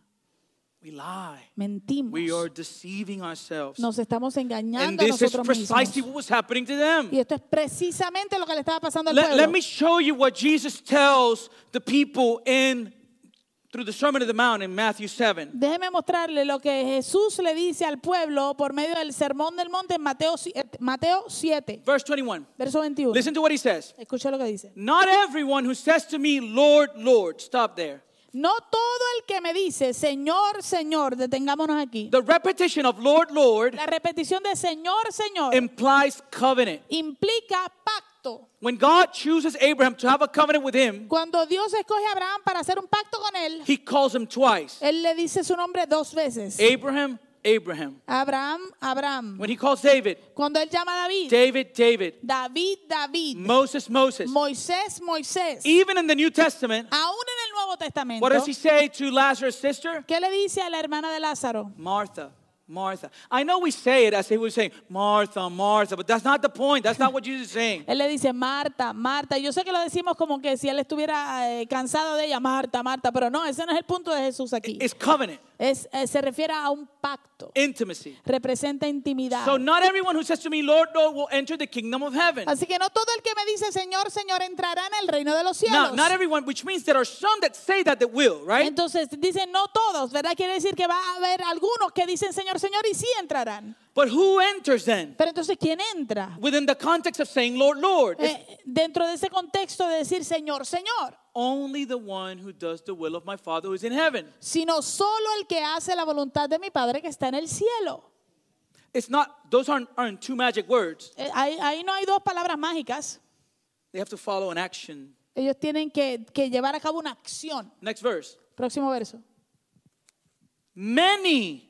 We lie. Mentimos. We are deceiving ourselves. Nos estamos And engañando a this is nosotros precisely mismos. what was happening to them. Y esto es precisamente lo que le estaba pasando al Let, pueblo. let me show you what Jesus tells the people in through the Sermon of the Mount in Matthew 7. Déjeme mostrarle lo que Jesús le dice al pueblo por medio del sermón del monte en Mateo, eh, Mateo 7, Verse 21. verso 21. Listen to what he says. Escucha lo que dice. Not everyone who says to me, Lord, Lord, stop there. No todo el que me dice, Señor, Señor, detengámonos aquí. The repetition of Lord, Lord La repetición de Señor, Señor implies covenant. implica pacto. When God chooses Abraham to have a covenant with him, Cuando Dios escoge a Abraham para hacer un pacto con él, he calls him twice. él le dice su nombre dos veces. Abraham, Abraham. Abraham, Abraham. When he calls David, Cuando él llama a David, David, David. David, David. Moses, Moses. Moisés, Moisés. Even in the New Testament, Aún en el Nuevo Testamento, what does he say to Lazarus' sister? ¿qué le dice a la hermana de Lázaro? Martha, Martha. I know we say it as if we were saying, Martha, Martha, but that's not the point. That's not what Jesus is saying. Él le dice, Marta, Marta. Yo sé que lo decimos como que si él estuviera eh, cansado de ella, Marta, Marta, pero no, ese no es el punto de Jesús aquí. It's covenant, Es, eh, se refiere a un pacto. intimacy. Representa intimidad. So not everyone who says to me, Lord, Lord, will enter the kingdom of heaven. Así que no todo el que me dice Señor, Señor entrará en el reino de los cielos. not everyone, which means there are some that say that they will, right? Entonces dicen no todos, ¿verdad? Quiere decir que va a haber algunos que dicen Señor, Señor y sí entrarán. But who enters then? Pero entonces ¿quién entra? Within the context of saying, Lord, Lord. Eh, dentro de ese contexto de decir Señor, Señor, only the one who does the will of my Father who is in heaven. sino solo el que hace la voluntad de mi Padre que está en el cielo. It's not, those aren't, aren't two magic words. Eh, ahí, ahí no hay dos palabras mágicas. They have to follow an action. Ellos tienen que, que llevar a cabo una acción. Next verse. Próximo verso. Many,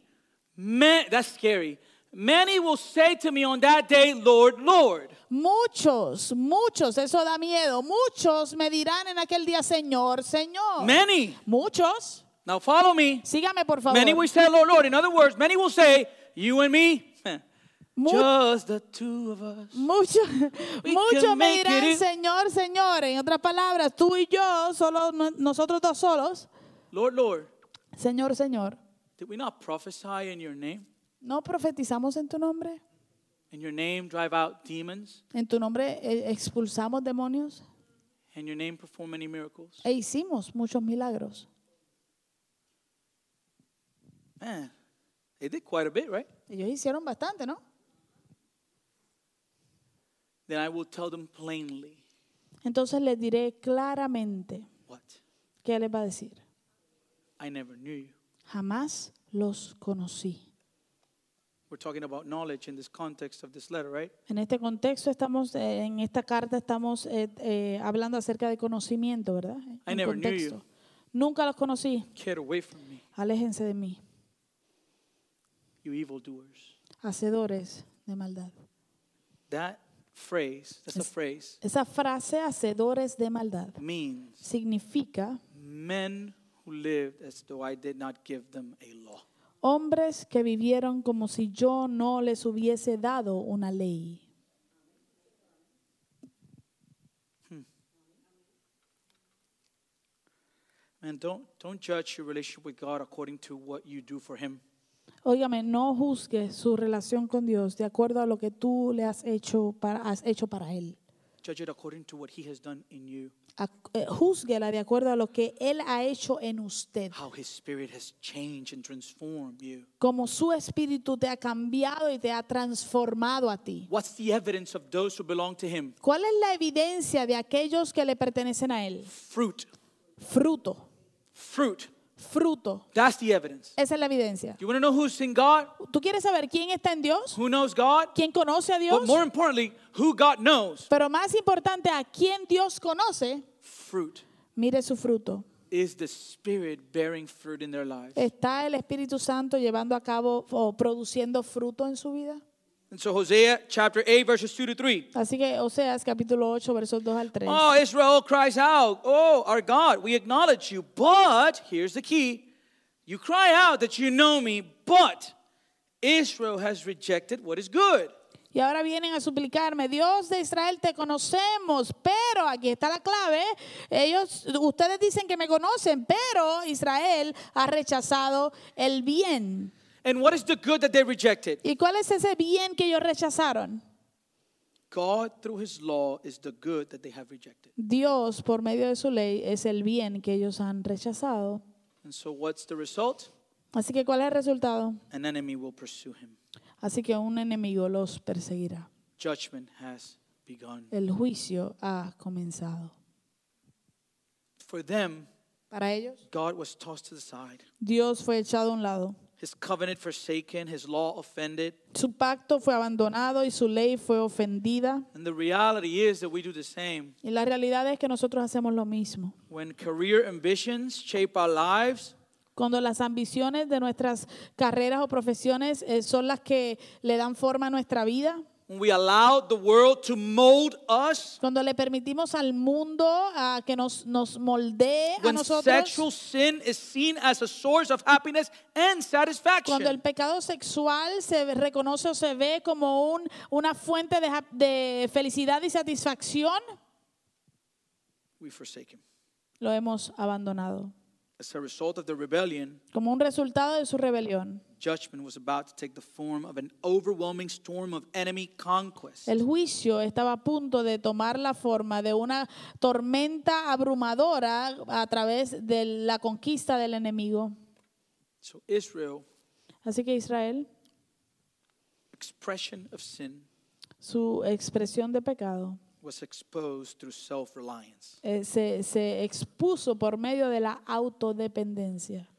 ma- that's scary. Many will say to me on that day, Lord, Lord. Muchos, muchos, eso da miedo. Muchos me dirán en aquel día, Señor, Señor. Many. Muchos. Now follow me. Sígame, por favor. Many will say, Lord, Lord. In other words, many will say, you and me, just the two of us. Muchos, We muchos me dirán. Señor, Señor. En otras palabras, tú y yo, solo no- nosotros dos solos. Lord, Lord, Señor, Señor. Did we not prophesy in your name? ¿No profetizamos en tu nombre? In your name drive out demons? En tu nombre eh, expulsamos demonios In your name perform many miracles? e hicimos muchos milagros. Man, they did quite a bit, right? Ellos hicieron bastante, ¿no? Then I will tell them plainly. Entonces les diré claramente What? qué les va a decir. I never knew you. Jamás los conocí. We're talking about knowledge in this context of this letter, right? En este contexto estamos, eh, en esta carta estamos eh, eh, hablando acerca de conocimiento, ¿verdad? I En never knew contexto. you. Nunca los conocí. Get away from me, Aléjense de mí, you evildoers. hacedores de maldad. That phrase, that's a Es- phrase, Esa frase, hacedores de maldad, means significa men who lived as though I did not give them a law. hombres que vivieron como si yo no les hubiese dado una ley. Man, don't, don't judge your relationship with God according to what you do for Him. Óigame, no juzgue su relación con Dios de acuerdo a lo que tú le has hecho para, has hecho para Él. Judge it according to what He has done in you, eh, júzguela de acuerdo a lo que Él ha hecho en usted. how His Spirit has changed and transformed you. Como su espíritu te ha cambiado y te ha transformado a ti. What's the evidence of those who belong to Him? ¿Cuál es la evidencia de aquellos que le pertenecen a Él? Fruit. Fruto, Fruit. Fruto. That's the evidence. Esa es la evidencia. You want to know who's in God? ¿Tú quieres saber quién está en Dios? Who knows God? ¿Quién conoce a Dios? But more importantly, who God knows? Pero más importante, a quién Dios conoce, Fruit. mire su fruto. Is the Spirit bearing fruit in their lives? ¿Está el Espíritu Santo llevando a cabo o produciendo fruto en su vida? And so Hosea chapter 8, verses 2 to 3. Así que Oseas capítulo 8 versos 2 al 3. Oh, Israel cries out, Oh, our God, we acknowledge you. But, here's the key you cry out that you know me, but Israel has rejected what is good. Y ahora vienen a suplicarme, Dios de Israel, te conocemos, pero aquí está la clave, ellos, ustedes dicen que me conocen, pero Israel ha rechazado el bien. And what is the good that they rejected? ¿Y cuál es ese bien que ellos rechazaron? God, through his law, is the good that they have rejected. Dios, por medio de su ley, es el bien que ellos han rechazado. And so, what's the result? Así que, ¿cuál es el resultado? An enemy will pursue him. Así que un enemigo los perseguirá. Judgment has begun. El juicio ha comenzado. For them, Para ellos, God was tossed to the side, Dios fue echado a un lado. His covenant forsaken, his law offended. Su pacto fue abandonado y su ley fue ofendida. And the reality is that we do the same. Y la realidad es que nosotros hacemos lo mismo. When career ambitions shape our lives, Cuando las ambiciones de nuestras carreras o profesiones eh, son las que le dan forma a nuestra vida, we allow the world to mold us, cuando le permitimos al mundo a que nos, nos moldee a when nosotros, sexual sin is seen as a source of happiness and cuando el satisfaction, pecado sexual se reconoce o se ve como un, una fuente de, de felicidad y satisfacción, we forsake him. lo hemos abandonado. As a result of the rebellion, Como un resultado de su rebelión, judgment was about to take the form of an overwhelming storm of enemy conquest. el juicio estaba a punto de tomar la forma de una tormenta abrumadora a través de la conquista del enemigo. So Israel, Así que Israel, expression of sin, su expresión de pecado, was exposed through self-reliance. eh, se, se expuso por medio de la autodependencia.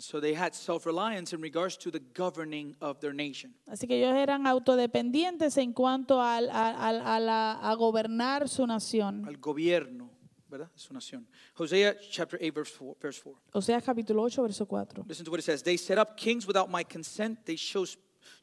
So they had self-reliance in regards to the governing of their nation. Así que ellos eran autodependientes en cuanto al- a, a- a a gobernar su nación. al gobierno, ¿verdad? Su nación. Hosea chapter 8 verse 4, verse 4. O capítulo 8, verso 4. Listen to what it says. They set up kings without my consent. They chose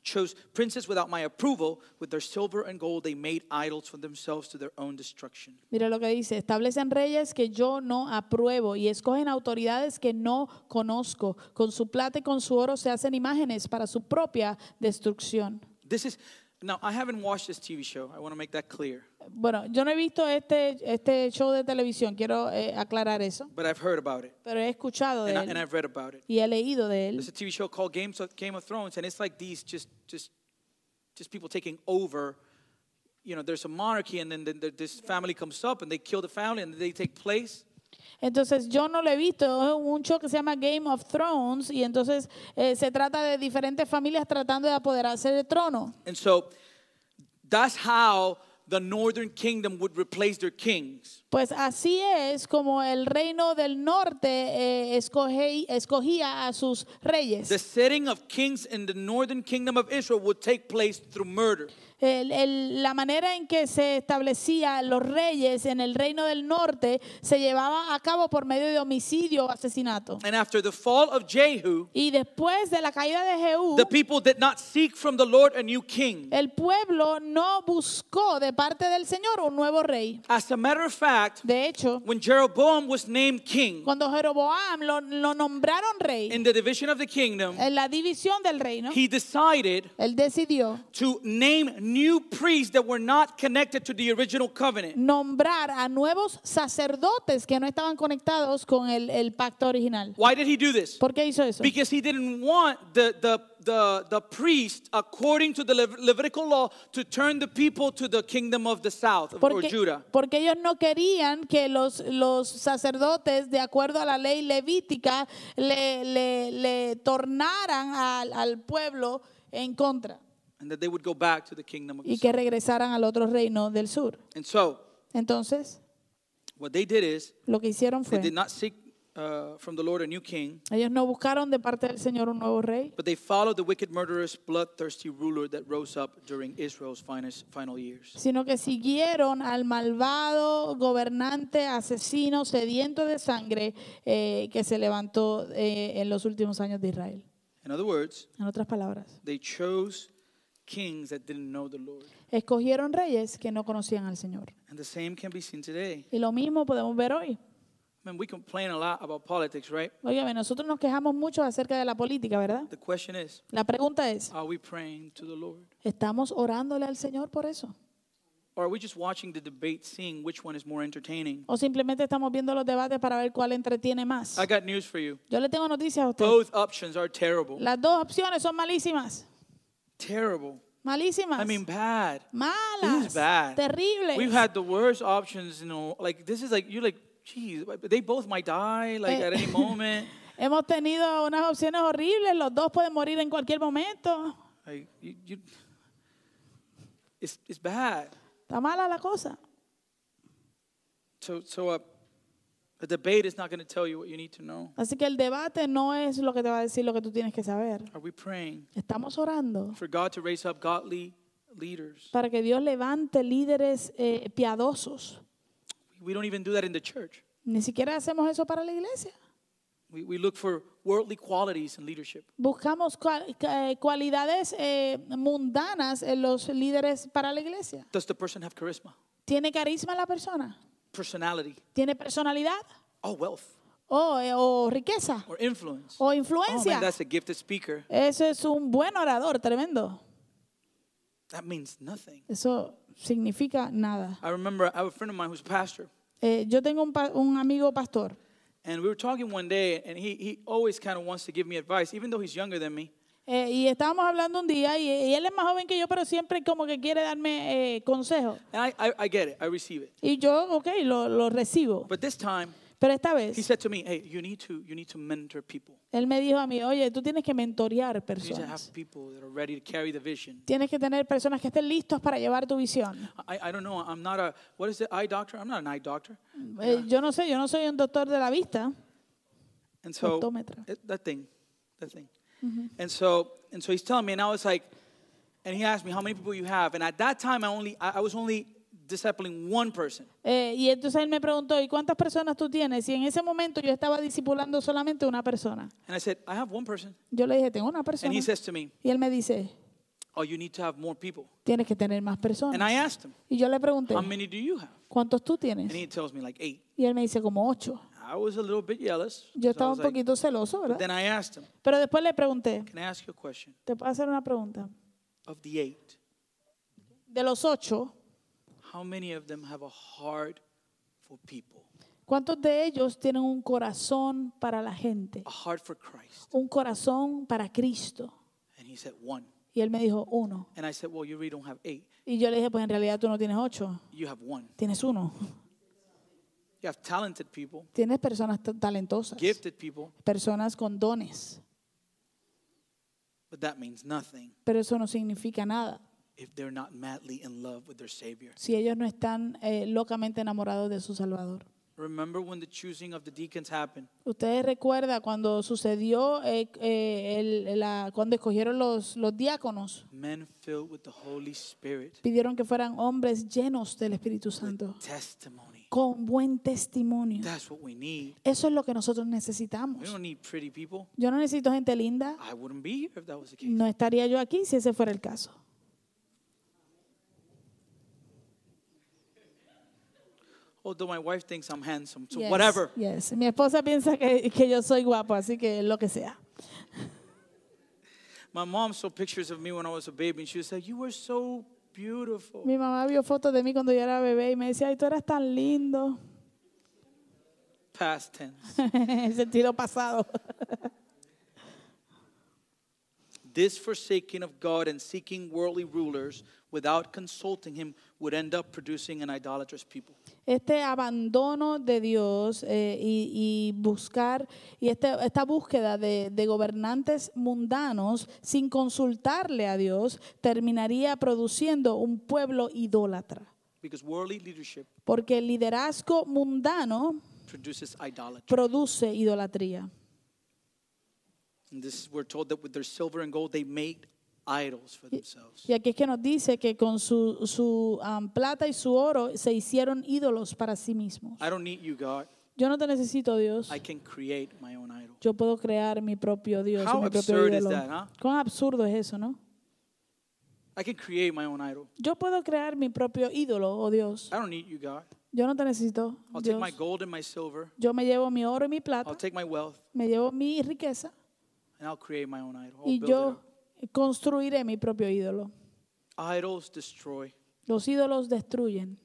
chose princes without my approval. With their silver and gold they made idols for themselves to their own destruction. Mira lo que dice, establecen reyes que yo no apruebo y escogen autoridades que no conozco. Con su plata y con su oro se hacen imágenes para su propia destrucción. This is now I haven't watched this TV show. I want to make that clear. Bueno, yo no he visto este, este show de televisión, quiero eh, aclarar eso, But I've heard about it. pero he escuchado de And, I, and él I've read about it. y he leído de él. There's a TV show called Games of, Game of Thrones, and it's like these just just just people taking over. You know, there's a monarchy, and then, then there- this family comes up, and they kill the family, and they take place. Entonces yo no lo he visto, un show que se llama Game of Thrones y entonces eh, se trata de diferentes familias tratando de apoderarse del trono. And so that's how the northern kingdom would replace their kings. Pues así es como el reino del norte eh, escoge- escogía a sus reyes. The setting of kings in the northern kingdom of Israel would take place through murder. El- el- la manera en que se establecía los reyes en el reino del norte se llevaba a cabo por medio de homicidio o asesinato. And after the fall of Jehu, Y después de la caída de Jehú, the people did not seek from the Lord a new king. el pueblo no buscó de parte del Señor un nuevo rey. As a matter of fact, De hecho, when Jeroboam was named king cuando Jeroboam lo, lo nombraron rey in the division of the kingdom, en la división del reino, he decided él decidió to name new priests that were not connected to the original covenant. nombrar a nuevos sacerdotes que no estaban conectados con el, el pacto original. Why did he do this? ¿Por qué hizo eso? Because he didn't want the, the, the, the priest, according to the Lev- Levitical law, to turn the people to the kingdom of the south or Porque, Judah. porque ellos no querían que los, los sacerdotes, de acuerdo a la ley levítica, le, le- le tornaran al, al pueblo en contra And that they would go back to the kingdom of the y que regresaran al otro reino del sur. And so, Entonces, what they did is, lo que hicieron they fue, did not seek uh, from the Lord a new king, Ellos no buscaron de parte del Señor un nuevo rey, but they followed the wicked, murderous, bloodthirsty ruler that rose up during Israel's finest, final years. sino que siguieron al malvado gobernante, asesino, sediento de sangre eh, que se levantó eh, en los últimos años de Israel. In other words, En otras palabras, they chose kings that didn't know the Lord. escogieron reyes que no conocían al Señor. And the same can be seen today. Y lo mismo podemos ver hoy. I mean, we complain a lot about politics, right? Oye, nosotros nos quejamos mucho acerca de la política, ¿verdad? The question is, La pregunta es, are we praying to the Lord? ¿estamos orándole al Señor por eso? Or are we just watching the debate, seeing which one is more entertaining? ¿O simplemente estamos viendo los debates para ver cuál entretiene más? I got news for you. Yo le tengo noticias a usted. Both options are terrible. Las dos opciones son malísimas. Terrible. Malísimas. I mean, bad. Malas. This is bad. Terribles. We've had the worst options, you know. Like this is like you're like, geez, they both might die like Eh. at any moment. Hemos tenido unas opciones horribles. Los dos pueden morir en cualquier momento. Like you, you it's it's bad. Está mala la cosa. So so uh, a debate is not going to tell you what you need to know. Así que el debate no es lo que te va a decir lo que tú tienes que saber. Are we praying Estamos orando for God to raise up godly leaders? para que Dios levante líderes eh, piadosos. We don't even do that in the church. Ni siquiera hacemos eso para la iglesia. We, we look for worldly qualities in leadership. Buscamos cual- ca- eh, cualidades eh, mundanas en los líderes para la iglesia. Does the person have charisma, ¿Tiene carisma la persona? Personality, ¿Tiene personalidad? oh wealth, ¿O, eh, o riqueza? or influence? ¿O influencia. Oh man, that's a gifted speaker. Ese es un buen orador, tremendo. That means nothing. Eso significa nada. I remember I have a friend of mine who's a pastor, Eh, yo tengo un, pa- un amigo pastor and we were talking one day, and he, he always kind of wants to give me advice, even though he's younger than me. Eh, y estábamos hablando un día y, y él es más joven que yo, pero siempre como que quiere darme eh, consejos. I, I, I get it, I receive it. Y yo, ok, lo, lo recibo. But this time, Pero esta he vez said to me, hey, you need to, you need to mentor people. él me dijo a mí, oye, tú tienes que mentorear You need to have personas. people that are ready to carry the vision. Tienes que tener personas que estén listos para llevar tu visión. I, I don't know, I'm not a, what is it, eye doctor? I'm not an eye doctor. Eh, yo no sé, yo no soy un doctor de la vista. And so, it- that thing, that thing. And so, and so he's telling me, and I was like, and he asked me how many people you have, and at that time I only, I, I was only discipling one person. Eh, y entonces él me preguntó, ¿y cuántas personas tú tienes? Y en ese momento yo estaba discipulando solamente una persona. And I said, I have one person. Yo le dije, tengo una persona. And he says to me, Y él me dice, Oh, you need to have more people. tienes que tener más And I personas. asked him, Y yo le pregunté, How many do you have? ¿cuántos tú tienes? And he tells me like eight. Y él me dice, como ocho. I was a little bit jealous. Yo estaba un poquito celoso, but ¿verdad? then I asked him, Pero después le pregunté, Can I ask you a question? ¿te puedo hacer una pregunta? Of the eight, De los ocho, how many of them have a heart for people? ¿cuántos de ellos tienen un corazón para la gente? A heart for Christ? Un corazón para Cristo. And he said, One. Y él me dijo, uno. And I said, Well, you really don't have eight. Y yo le dije, pues en realidad tú no tienes ocho, You have one. tienes uno. You have talented people, Tienes personas ta- talentosas, gifted people, personas con dones, but that means nothing pero eso no significa nada if they're not madly in love with their Savior. si ellos no están eh, locamente enamorados de su Salvador. Remember when the choosing of the deacons happened? Ustedes recuerdan cuando sucedió, eh, eh, el- la- cuando escogieron los, los diáconos, Men filled with the Holy Spirit, pidieron que fueran hombres llenos del Espíritu Santo, testimony. Con buen testimonio. That's what we need. Eso es lo que nosotros We necesitamos. don't need pretty people. Yo no necesito gente linda, I wouldn't be here if that was the case. no estaría yo aquí si ese fuera el caso. Although my wife thinks I'm handsome, so Yes, whatever. yes. Mi esposa piensa que, que yo soy guapo, así que lo que sea. My mom saw pictures of me when I was a baby, and she was like, "You were so beautiful." Mi mamá vio fotos de mí cuando yo era bebé y me decía, ay, tú eras tan lindo. Past tense. en sentido pasado. This forsaking of God and seeking worldly rulers without consulting Him would end up producing an idolatrous people. Este abandono de Dios eh, y, y buscar, y este, esta búsqueda de, de gobernantes mundanos sin consultarle a Dios, terminaría produciendo un pueblo idólatra. Because worldly leadership Porque el liderazgo mundano produces idolatry. produce idolatría. And this is, we're told that with their silver and gold, they made. Y aquí es que nos dice que con su, su am, plata y su oro se hicieron ídolos para sí mismos. I don't need you, God. Yo no te necesito, Dios. I can create my own idol. Yo puedo crear mi propio Dios, How mi propio absurd is ídolo. that, huh? Cuán absurdo es eso, ¿no? I can create my own idol. Yo puedo crear mi propio ídolo, oh Dios. I don't need you, God. Yo no te necesito, I'll take my gold and my silver. Yo me llevo mi oro y mi plata, I'll take my wealth me llevo mi riqueza and I'll create my own idol. I'll y build yo. Construiré mi propio ídolo. Idols destroy. Los ídolos destruyen,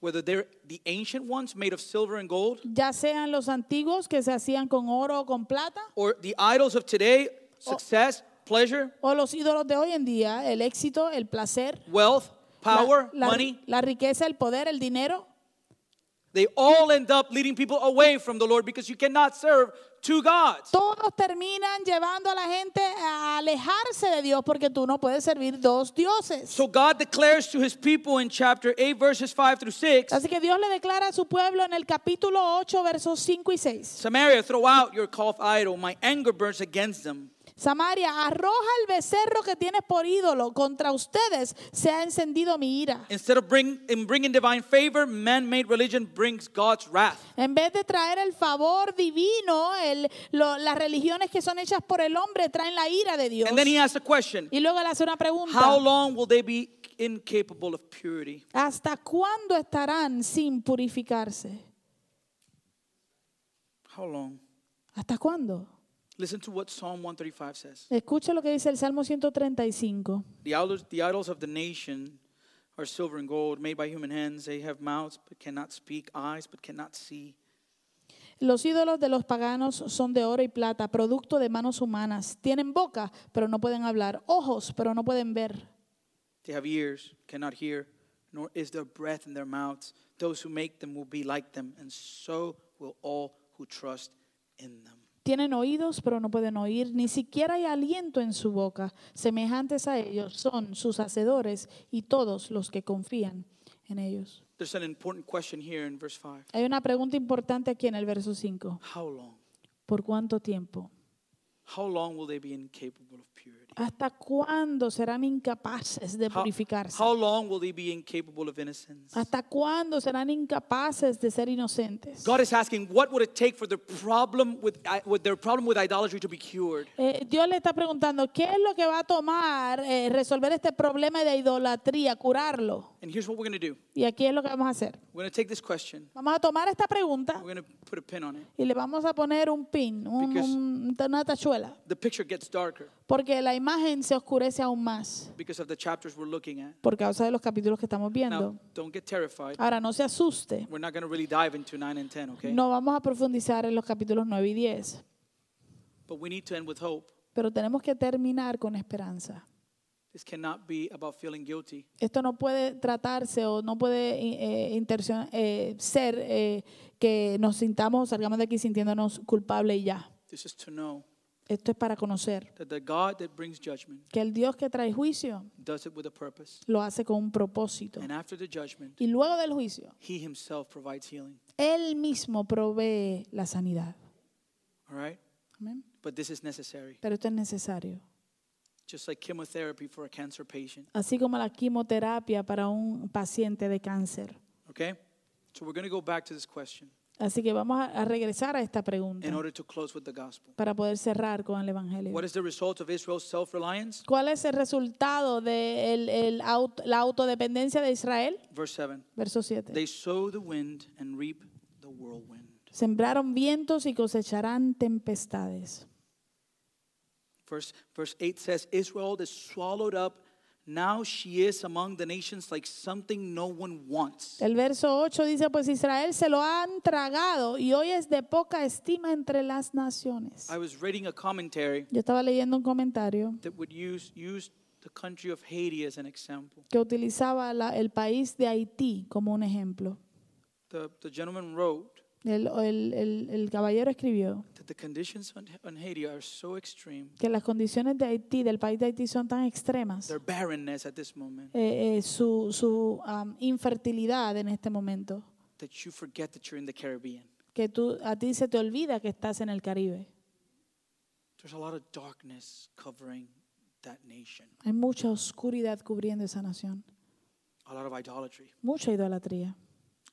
Whether they're the ancient ones made of silver and gold ya sean los antiguos que se hacían con oro o con plata, or the idols of today, success, pleasure, o los ídolos de hoy en día, el éxito, el placer, wealth, la- power, la, money. la riqueza, el poder, el dinero, They all end up leading people away from the Lord because you cannot serve todos terminan llevando a la gente a alejarse de Dios porque tú no puedes servir dos dioses. So God declares to his people in chapter 8, verses 5 through 6 Así que Dios le declara a su pueblo en el capítulo 8, versos 5 y 6. Samaria, throw out your calf idol. My anger burns against them. Samaria, arroja el becerro que tienes por ídolo. Contra ustedes se ha encendido mi ira. Instead of bring, in bringing divine favor, man made religion brings God's wrath. En vez de traer el favor divino, el- lo- las religiones que son hechas por el hombre traen la ira de Dios. And then he asks a question Y luego le hace una pregunta. How long will they be incapable of purity? ¿Hasta cuándo estarán sin purificarse? How long? ¿Hasta cuándo? Listen to what Psalm 135 says. Escucha lo que dice el Salmo 135. The idols, the idols of the nation are silver and gold, made by human hands. They have mouths but cannot speak, eyes but cannot see. Los ídolos de los paganos son de oro y plata, producto de manos humanas. Tienen boca, pero no pueden hablar, ojos, pero no pueden ver. They have ears, cannot hear, nor is there breath in their mouths. Those who make them will be like them, and so will all who trust in them. Tienen oídos, pero no pueden oír, ni siquiera hay aliento en su boca. Semejantes a ellos son sus hacedores y todos los que confían en ellos. There's an important question here in verse 5. Hay una pregunta importante aquí en el verso 5. How long? ¿Por cuánto tiempo? How long will they be incapable of purity? ¿Hasta cuándo serán incapaces de How, purificarse? how long will they be incapable of innocence? ¿Hasta cuándo serán incapaces de ser inocentes? God is asking, what would it take for their problem with, i- with their problem with idolatry to be cured? Eh, Dios le está preguntando, ¿qué es lo que va a tomar eh, resolver este problema de idolatría, curarlo? And here's what we're going to do. Y aquí es lo que vamos a hacer. We're going to take this question. Vamos a tomar esta pregunta We're going to put a pin on it. y le vamos a poner un pin, un- Because- un- una tachuela, The picture gets darker porque la imagen se oscurece aún más because of the chapters we're looking at. por causa de los capítulos que estamos viendo. Now, don't get terrified. Ahora, no se asuste. We're not going to really dive into 9 and 10, okay? No vamos a profundizar en los capítulos 9 y 10, But we need to end with hope. pero tenemos que terminar con esperanza. This cannot be about feeling guilty. Esto no puede tratarse o no puede eh, intercio- eh, ser eh, que nos sintamos o salgamos de aquí sintiéndonos culpables y ya. This is to know Esto es para conocer that the God that brings judgment que el Dios que trae juicio does it with a purpose. lo hace con un propósito. And after the judgment, Y luego del juicio, He Himself provides healing. Él mismo provee la sanidad. All right? Amén. But this is necessary. Pero esto es necesario. Just like chemotherapy for a cancer patient. Así como la quimioterapia para un paciente de cáncer. Okay? So we're going to go back to this question Así que vamos a, a regresar a esta pregunta in order to close with the gospel. para poder cerrar con el Evangelio. What is the result of Israel's self reliance? ¿Cuál es el resultado de el- el auto- la autodependencia de Israel? Verse 7. Verso 7. They sow the wind and reap the whirlwind. Sembraron vientos y cosecharán tempestades. Verse, verse 8 says, Israel is swallowed up. Now she is among the nations like something no one wants. El verso 8 dice, pues Israel se lo han tragado y hoy es de poca estima entre las naciones. I was reading a commentary Yo estaba leyendo un comentario that would use, use the country of Haiti as an example. que utilizaba la- el país de Haití como un ejemplo. The, the gentleman wrote El, el- el- el caballero escribió that the conditions on, on Haiti are so extreme, que las condiciones de Haití, del país de Haití, son tan extremas. eh, eh, su, su am, infertilidad en este momento, that you forget that you're in the Caribbean. que tú, a ti se te olvida que estás en el Caribe. There's a lot of darkness covering that nation, Hay mucha oscuridad cubriendo esa nación, a lot of idolatry. mucha idolatría.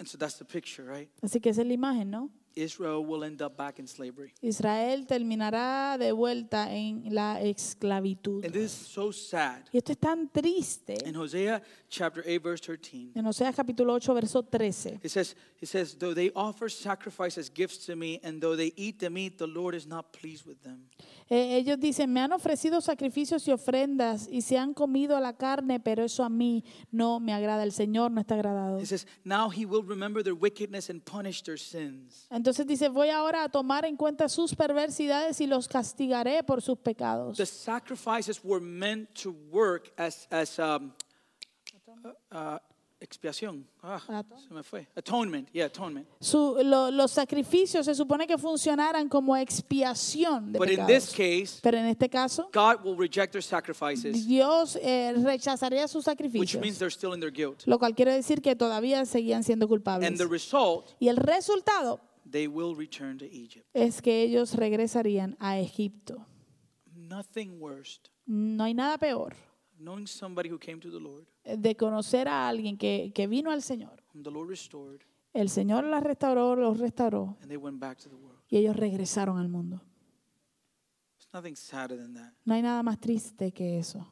And so that's the picture, right? Así que esa es la imagen, ¿no? Israel will end up back in slavery. Israel terminará de vuelta en la esclavitud. And this is so sad. Y esto es tan triste. In Hosea chapter 8, verse 13, En Oseas capítulo 8, verso 13. it says, it says, Though they offer sacrifice as gifts to me, and though they eat the meat, the Lord is not pleased with them. Eh, ellos dicen, me han ofrecido sacrificios y ofrendas y se han comido la carne, pero eso a mí no me agrada. El Señor no está agradado. It says, Now he will remember their wickedness and punish their sins. Entonces dice, voy ahora a tomar en cuenta sus perversidades y los castigaré por sus pecados. The sacrifices were meant to work as, as um, uh, uh, expiación. Ah, Atonement. se me fue. Atonement. Yeah, atonement. Su- lo- los sacrificios se supone que funcionaran como expiación de But in pecados. this case, Pero en este caso, God will reject their sacrifices, Dios eh, rechazaría sus which sacrificios, means they're still in their guilt. lo cual quiere decir que todavía seguían siendo culpables. And the result, Y el resultado they will return to Egypt. es que ellos regresarían a Egipto. Nothing worse. No hay nada peor Knowing somebody who came to the Lord, de conocer a alguien que, que vino al Señor. whom the Lord restored, El Señor la restauró, los restauró and they went back to the world. y ellos regresaron al mundo. There's nothing sadder than that. No hay nada más triste que eso.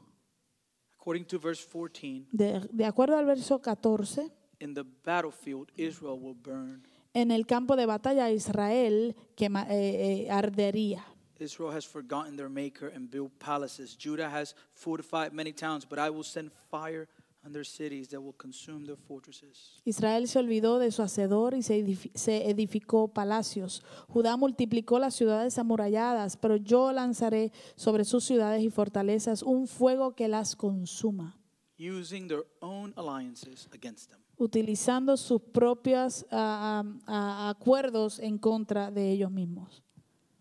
According to verse 14, De, de acuerdo al verso 14, in the battlefield, Israel will burn. En el campo de batalla Israel quema- eh, eh, ardería. Israel has forgotten their maker and built palaces. Judah has fortified many towns, but I will send fire on their cities that will consume their fortresses. Israel se olvidó de su hacedor y se edifi- se edificó palacios. Judá multiplicó las ciudades amuralladas, pero yo lanzaré sobre sus ciudades y fortalezas un fuego que las consuma, Using their own alliances against them. utilizando sus propios ah, ah, ah, acuerdos en contra de ellos mismos.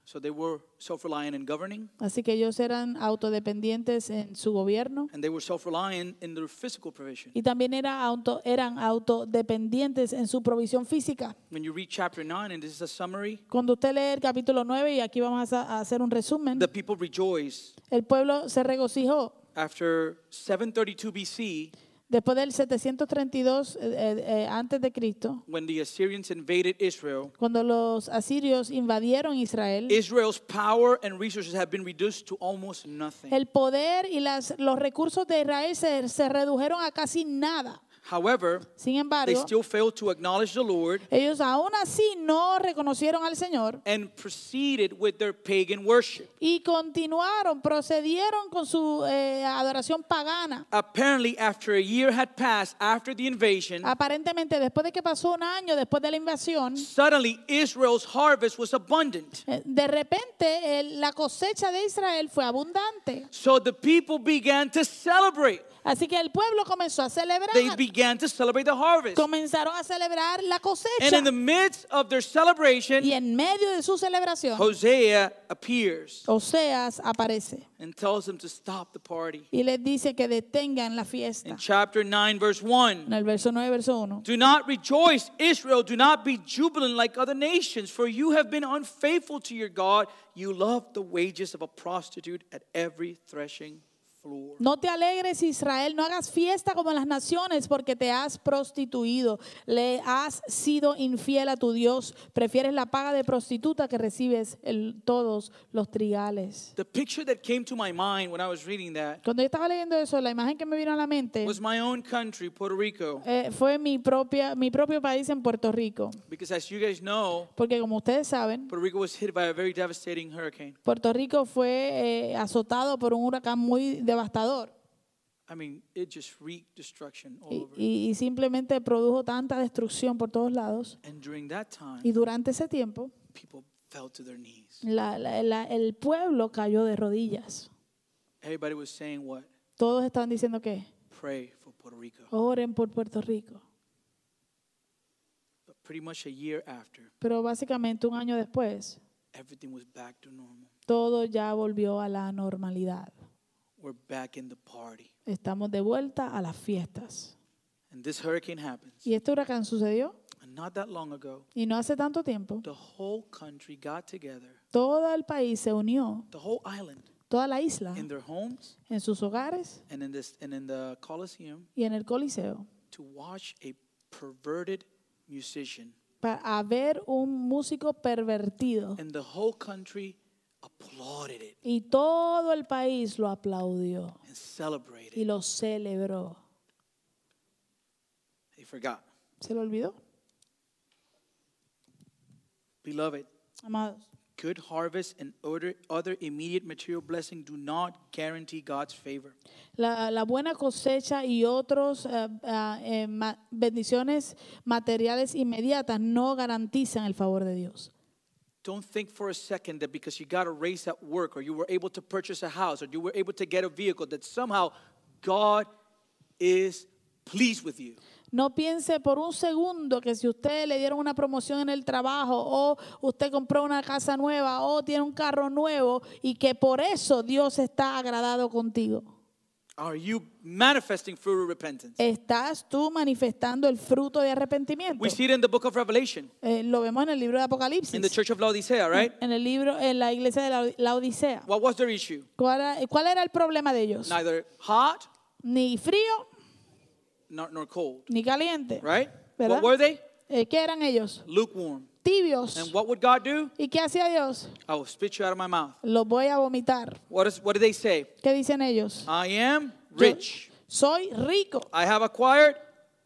So they were self reliant in governing, Así que ellos eran autodependientes en su gobierno and they were self reliant in their physical provision. y también era auto- eran autodependientes en su provisión física. When you read chapter 9, and this is a summary, Cuando usted lee el capítulo 9, y aquí vamos a a hacer un resumen, the people rejoice. el pueblo se regocijó After 732 BC, después del 732 eh, eh, eh, antes de Cristo, when the Assyrians invaded Israel, cuando los asirios invadieron Israel, Israel's power and resources have been reduced to almost nothing. el poder y las, los recursos de Israel se, se redujeron a casi nada. However, Sin they still failed to acknowledge the Lord ellos aún así no reconocieron al Señor and proceeded with their pagan worship. y continuaron, procedieron con su eh, adoración pagana. Apparently, after a year had passed after the invasion, Aparentemente, después de que pasó un año después de la invasión, suddenly Israel's harvest was abundant. eh, de repente el- la cosecha de Israel fue abundante. So the people began to celebrate. Así que el pueblo comenzó a celebrar. They began to celebrate the harvest. Comenzaron a celebrar la cosecha. And in the midst of their celebration, Y en medio de su celebración, Hosea appears Oseas aparece and tells them to stop the party. y les dice que detengan la fiesta. In chapter 9, verse 1. En 1. el verso 9, verso 1. Do not rejoice, Israel. Do not be jubilant like other nations, for you have been unfaithful to your God. You love the wages of a prostitute at every threshing. No te alegres, Israel, no hagas fiesta como las naciones porque te has prostituido, le has sido infiel a tu Dios, prefieres la paga de prostituta que recibes el- todos los trigales. The picture that came to my mind when I was reading that Cuando yo estaba leyendo eso, la imagen que me vino a la mente was my own country, Puerto Rico. eh, fue mi, propia, mi propio país en Puerto Rico, Because as you guys know, porque como ustedes saben, Puerto Rico was hit by a very devastating hurricane. Puerto Rico fue eh, azotado por un huracán muy devastador I mean, it just wreaked destruction all y, over. y- y simplemente produjo tanta destrucción por todos lados. And during that time, Y durante ese tiempo, people fell to their knees. la- la- la- el pueblo cayó de rodillas. Everybody was saying what? Todos estaban diciendo que Pray for Puerto Rico. oren por Puerto Rico. But pretty much a year after, Pero básicamente un año después, everything was back to normal. todo ya volvió a la normalidad. We're back in the party. Estamos de vuelta a las fiestas. And this hurricane happens. Y este huracán sucedió. And not that long ago, Y no hace tanto tiempo, the whole country got together, todo el país se unió, the whole island, toda la isla, in their homes en sus hogares and in this and in the Colosseum y en el Coliseo, to watch a perverted musician. para ver un músico pervertido. And the whole country applauded it Y todo el país lo aplaudió and celebrated. y lo celebró. They forgot. ¿Se lo olvidó? Beloved, Amados, good harvest and other, other immediate material blessing do not guarantee God's favor. la, la buena cosecha y otras bendiciones materiales inmediatas no garantizan el favor de Dios. Don't think for a second that because you got a raise at work or you were able to purchase a house or you were able to get a vehicle that somehow God is pleased with you. No piense por un segundo que si usted le dieron una promoción en el trabajo o usted compró una casa nueva o tiene un carro nuevo y que por eso Dios está agradado contigo. Are you manifesting fruit of repentance? ¿Estás tú manifestando el fruto de arrepentimiento? We see it in the book of Revelation, Eh, lo vemos en el libro de in the Apocalipsis, church of Laodicea, right? en el libro, en la iglesia de la, la Odisea. What was their issue? ¿Cuál era, cuál era el problema de ellos? Neither hot Ni frío nor, nor cold, ni caliente. right? ¿Verdad? What were they? Eh, ¿Qué eran ellos? Lukewarm. Tibios. And what would God do? ¿Y qué hacía Dios? I will spit you out of my mouth. Los voy a vomitar. What, is, what do they say? ¿Qué dicen ellos? I am Yo rich. soy rico. I have acquired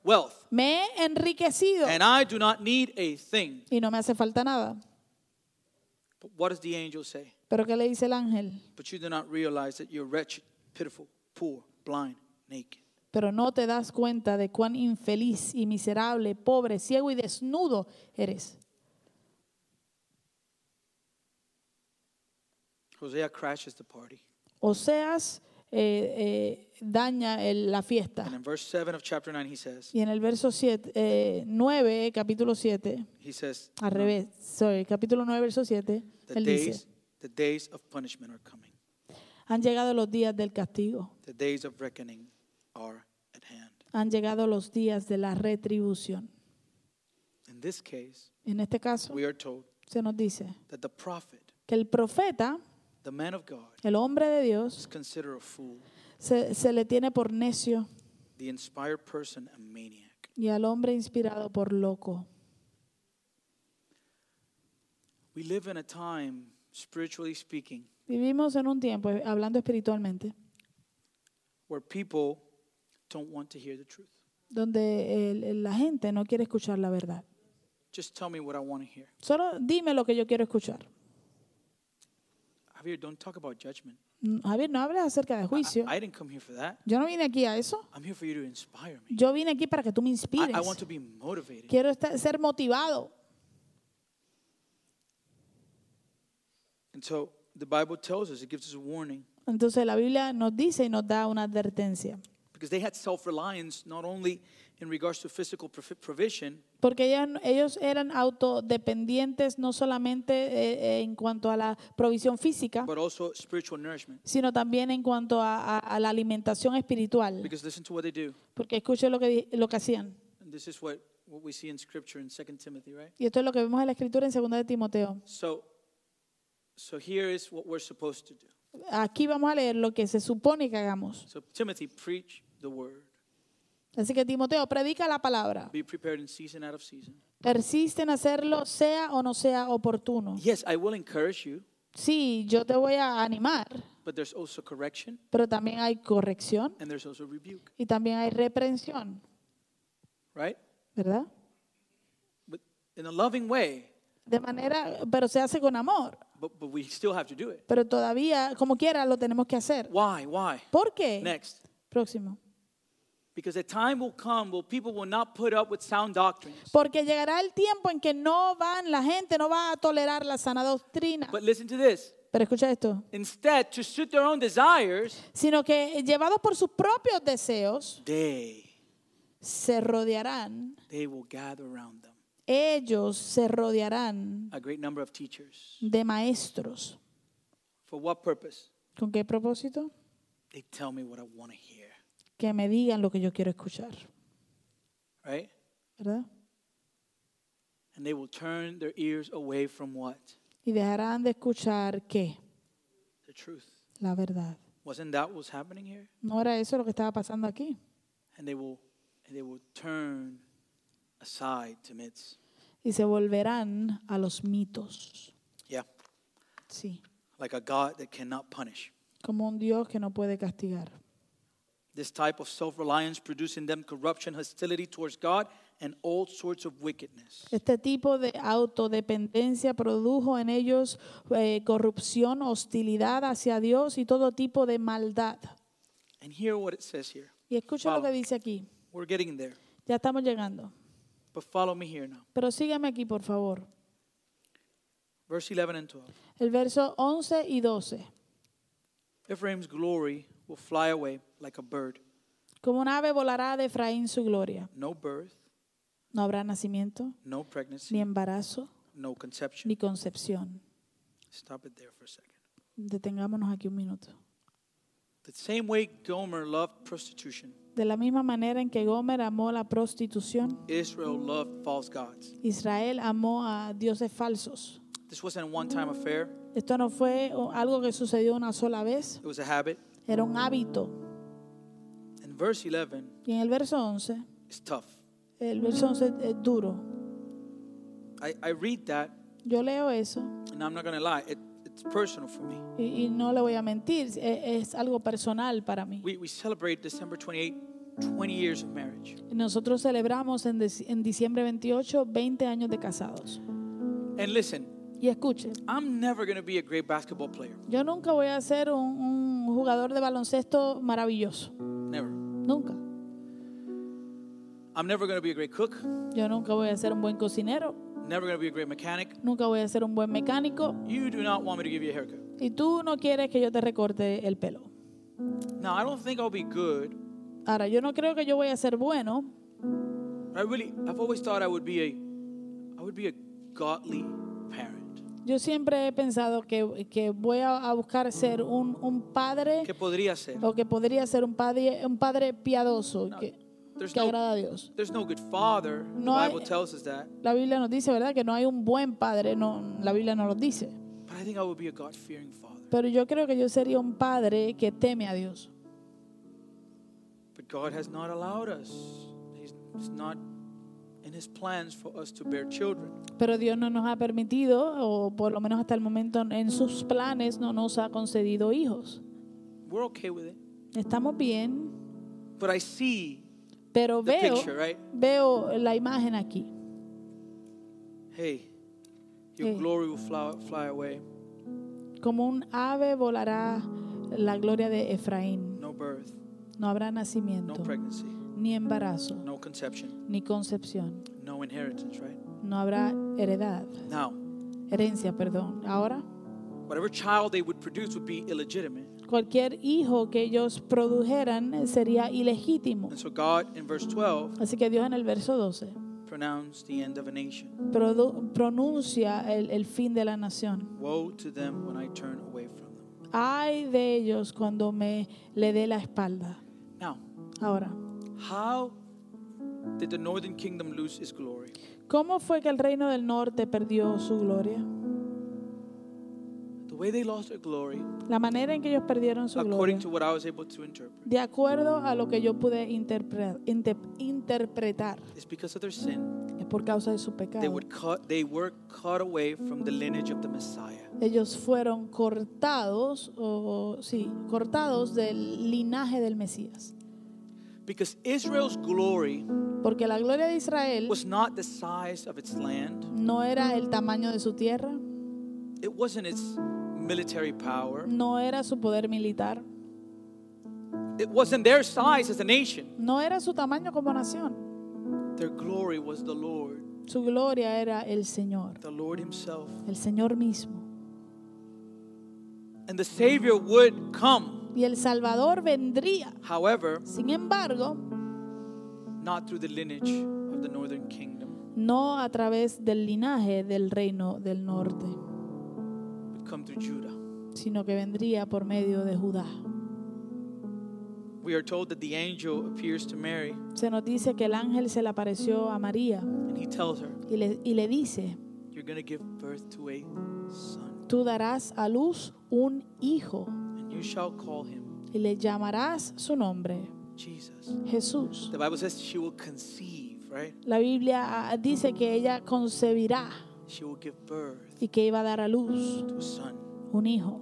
wealth. Me he enriquecido And I do not need a thing. y no me hace falta nada. But what does the angel say? Pero ¿qué le dice el ángel? But you do not realize that you're wretched, pitiful, poor, blind, naked. Pero no te das cuenta de cuán infeliz y miserable, pobre, ciego y desnudo eres. Hosea crashes the party. Oseas eh, eh, daña el- la fiesta. And in verse 7 of chapter 9, he says, Y en el verso 7, eh, 9, capítulo 7, he says, al revés, sorry, capítulo 9, verso 7, the él days, dice, the days of punishment are coming. han llegado los días del castigo, The days of reckoning are at hand. han llegado los días de la retribución. In this case, En este caso, we are told se nos dice that the prophet, que el profeta, the man of God, el hombre de is Dios, considered a fool, se, se le tiene por necio y al hombre inspirado por loco. We live in a time, spiritually speaking, Vivimos en un tiempo, eh, hablando espiritualmente, where people don't want to hear the truth. donde el- la gente no quiere escuchar la verdad. Just tell me what I want to hear. Solo dime lo que yo quiero escuchar. Javier, don't talk about judgment. Mm, Javier, no hables acerca de I, juicio. I didn't come here for that. Yo no vine aquí a eso. I'm here for you to inspire me. Yo vine aquí para que tú me I, inspires. I want to be motivated. Quiero estar- ser motivado. And so the Bible tells us, it gives us a warning Entonces la Biblia nos dice y nos da una advertencia. because they had self reliance not only in regards to physical provi- provision, Porque ellos, ellos eran autodependientes no solamente eh, eh, en cuanto a la provisión física, but also spiritual nourishment. sino también en cuanto a, a- a la alimentación espiritual. Because listen to what they do. Porque escuchen lo que, lo que hacían. And this is what, what we see in Scripture in 2 Timothy, right? Y esto es lo que vemos en la escritura en 2 de Timoteo. So, so here is what we're supposed to do. Aquí vamos a leer lo que se supone que hagamos. So, Timothy, preach the word. Así que Timoteo, predica la palabra. Be prepared in season out of season. Persiste en hacerlo, sea o no sea oportuno. Yes, I will encourage you, Sí, yo te voy a animar, but there's also correction pero también hay corrección and there's also rebuke, y también hay reprensión, right? ¿verdad? But in a loving way, De manera, pero se hace con amor. but, but we still have to do it. Pero todavía, como quiera, lo tenemos que hacer. Why? Why? ¿Por qué? Next. Próximo. Porque llegará el tiempo en que no van, la gente no va a tolerar la sana doctrina. But listen to this. Pero escucha esto. Instead, to suit their own desires, Sino que llevados por sus propios deseos, they se rodearán, they will gather around them ellos se rodearán a great number of teachers. de maestros. For what purpose? ¿Con qué propósito? They tell me what I want to hear. Que me digan lo que yo quiero escuchar. Right? ¿Verdad? And they will turn their ears away from what? y dejarán de escuchar qué? The truth. La verdad. Wasn't that what's happening here? ¿No era eso lo que estaba pasando aquí? And they will and they will turn aside to myths. Y se volverán a los mitos. Yeah. Sí, Like a God that cannot punish. como un Dios que no puede castigar. This type of self-reliance produced in them corruption, hostility towards God, and all sorts of wickedness. Este tipo de autodependencia produjo en ellos eh, corrupción, hostilidad hacia Dios y todo tipo de maldad. And hear what it says here. Y escucha lo que dice aquí. We're getting there. Ya estamos llegando. But follow me here now. Pero sígueme aquí, por favor. Verse 11 and 12. El verso 11 y 12. Ephraim's glory will fly away like a bird. Como un ave volará de Efraín su gloria. No birth, No habrá nacimiento, no pregnancy, ni embarazo, no conception. ni concepción. Stop it there for a second. Detengámonos aquí un minuto. The same way Gomer loved prostitution, De la misma manera en que Gomer amó la prostitución, Israel loved false gods. Israel amó a dioses falsos. This wasn't a one time affair, Esto no fue o- algo que sucedió una sola vez, it was a habit. Era un hábito. And verse 11 Y en el verso 11, is tough. el verso 11 es duro. I, I read that, Yo leo eso and I'm not to lie, it, it's personal for me. y, y no le voy a mentir, es, algo personal para mí. We, we celebrate December 28, 20 years of marriage. Nosotros celebramos en, diciembre 28 20 años de casados. And listen, Y escuche, I'm never going to be a great basketball player. yo nunca voy a ser un, un jugador de baloncesto maravilloso. Never. Nunca. I'm never going to be a great cook. Yo nunca voy a ser un buen cocinero. Never going to be a great mechanic. Nunca voy a ser un buen mecánico. You do not want me to give you a haircut. Y tú no quieres que yo te recorte el pelo. Now, I don't think I'll be good. Ahora, yo no creo que yo voy a ser bueno. I really, I've always thought I would be a, I would be a godly parent. Yo siempre he pensado que, que voy a, a buscar ser un, un padre ¿Qué podría ser? o que podría ser un padre, un padre piadoso que, There's que no, agrada a Dios. there's no good father. No the hay- Bible tells us that. La Biblia nos dice, ¿verdad? Que no hay un buen padre, no, la Biblia no lo dice. But I think I would be a God-fearing father. Pero yo creo que yo sería un padre que teme a Dios. But God has not allowed us. He's, he's not in His plans for us to bear children. Pero Dios no nos ha permitido, o por lo menos hasta el momento en sus planes no nos ha concedido hijos. We're okay with it. Estamos bien, But I see pero the veo, picture, right? veo la imagen aquí. Hey, your Hey. glory will fly, fly away. Como un ave volará la gloria de Efraín. No birth, No habrá no nacimiento, pregnancy, ni embarazo, no conception, ni concepción. no inheritance, right? No habrá heredad, Now, herencia, perdón. Ahora, whatever child they would produce would be illegitimate. cualquier hijo que ellos produjeran sería ilegítimo. And so God, in verse 12, Así que Dios en el verso 12 pronounced the end of a nation. produ- pronuncia el, el fin de la nación. Woe to them when I turn away from them. Ay de ellos cuando me le dé la espalda. Now, Ahora, how did the northern kingdom lose its glory? ¿cómo fue que el reino del norte perdió su gloria? The way they lost their glory, La manera en que ellos perdieron su gloria, according to what I was able to interpret, de acuerdo a lo que yo pude interpre- inter- interpretar, is because of their sin. es por causa de su They pecado. would cut. They were cut away from the lineage of the Messiah. Ellos fueron cortados, o sí, cortados del linaje del Mesías. Because Israel's glory Porque la gloria de Israel was not the size of its land. no era el tamaño de su tierra, It wasn't its military power. no era su poder militar, It wasn't their size as a nation. no era su tamaño como nación. Their glory was the Lord, Su gloria era el Señor, the Lord Himself. el Señor mismo. And the Savior would come, Y el Salvador vendría. however, Sin embargo, not through the lineage of the northern kingdom, no a través del linaje del reino del norte, would come through Judah. sino que vendría por medio de Judá. we are told that the angel appears to Mary se nos dice que el ángel se le apareció a María and he tells her, y le, y le dice, You're going to give birth to a son, tú darás a luz un hijo you shall call him y le llamarás su nombre, Jesus. Jesús. The Bible says she will conceive, right? La Biblia ah, dice que ella concebirá She will give birth y que iba a dar a luz to a son. un hijo.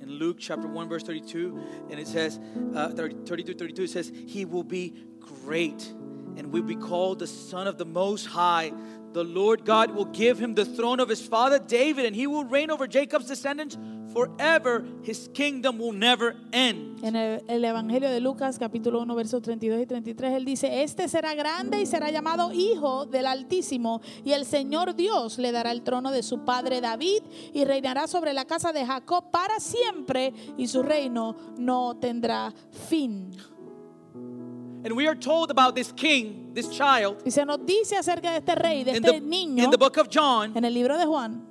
In Luke chapter 1, verse 32, and it says, uh, 30, 32, 32, it says, He will be great and will be called the Son of the Most High. The Lord God will give him the throne of his father David, and he will reign over Jacob's descendants forever. His kingdom will never end. En el, el Evangelio de Lucas, capítulo 1, versos 32 y 33, él dice, este será grande y será llamado Hijo del Altísimo, y el Señor Dios le dará el trono de su padre David, y reinará sobre la casa de Jacob para siempre, y su reino no tendrá fin. And we are told about this king, this child, Y se nos dice acerca de este rey, de in este the, niño, in the book of John, en el libro de Juan,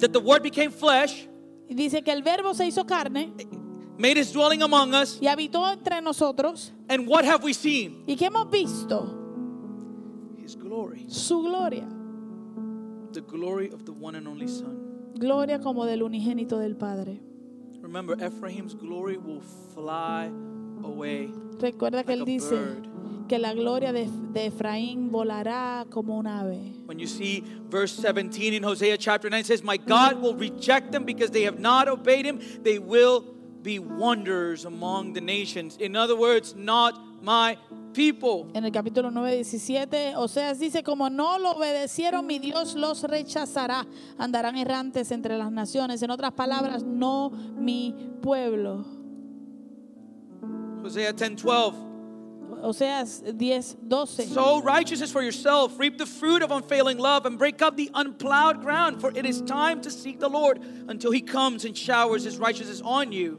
that the word became flesh, dice que el verbo se hizo carne made his dwelling among us, y habitó entre nosotros. and what have we seen? ¿Y qué hemos visto? His glory. Su gloria. The glory of the one and only Son. Gloria como del unigénito del Padre. Remember, Ephraim's glory will fly away. Recuerda que Like él dice bird. Que la gloria de, de Efraín volará como un ave. When you see verse 17 in Hosea chapter 9, it says, My God will reject them because they have not obeyed him. They will be wonders among the nations. In other words, not my people. En el capítulo 9, 17, Oseas dice, como no lo obedecieron, mi Dios los rechazará. Andarán errantes entre las naciones. En otras palabras, no mi pueblo. Hosea 10 12. Oseas 10, 12. Sow righteousness for yourself, reap the fruit of unfailing love, and break up the unplowed ground. For it is time to seek the Lord until he comes and showers his righteousness on you.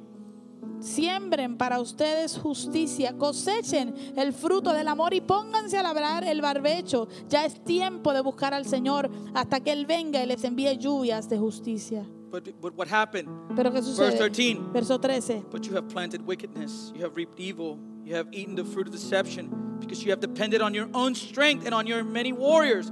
Siembren para ustedes justicia, cosechen el fruto del amor y pónganse a labrar el barbecho. Ya es tiempo de buscar al Señor hasta que Él venga y les envíe lluvias de justicia. But, but what happened? Pero ¿qué sucede? 13. Verso 13. But you have planted wickedness, you have reaped evil, you have eaten the fruit of deception, because you have depended on your own strength and on your many warriors.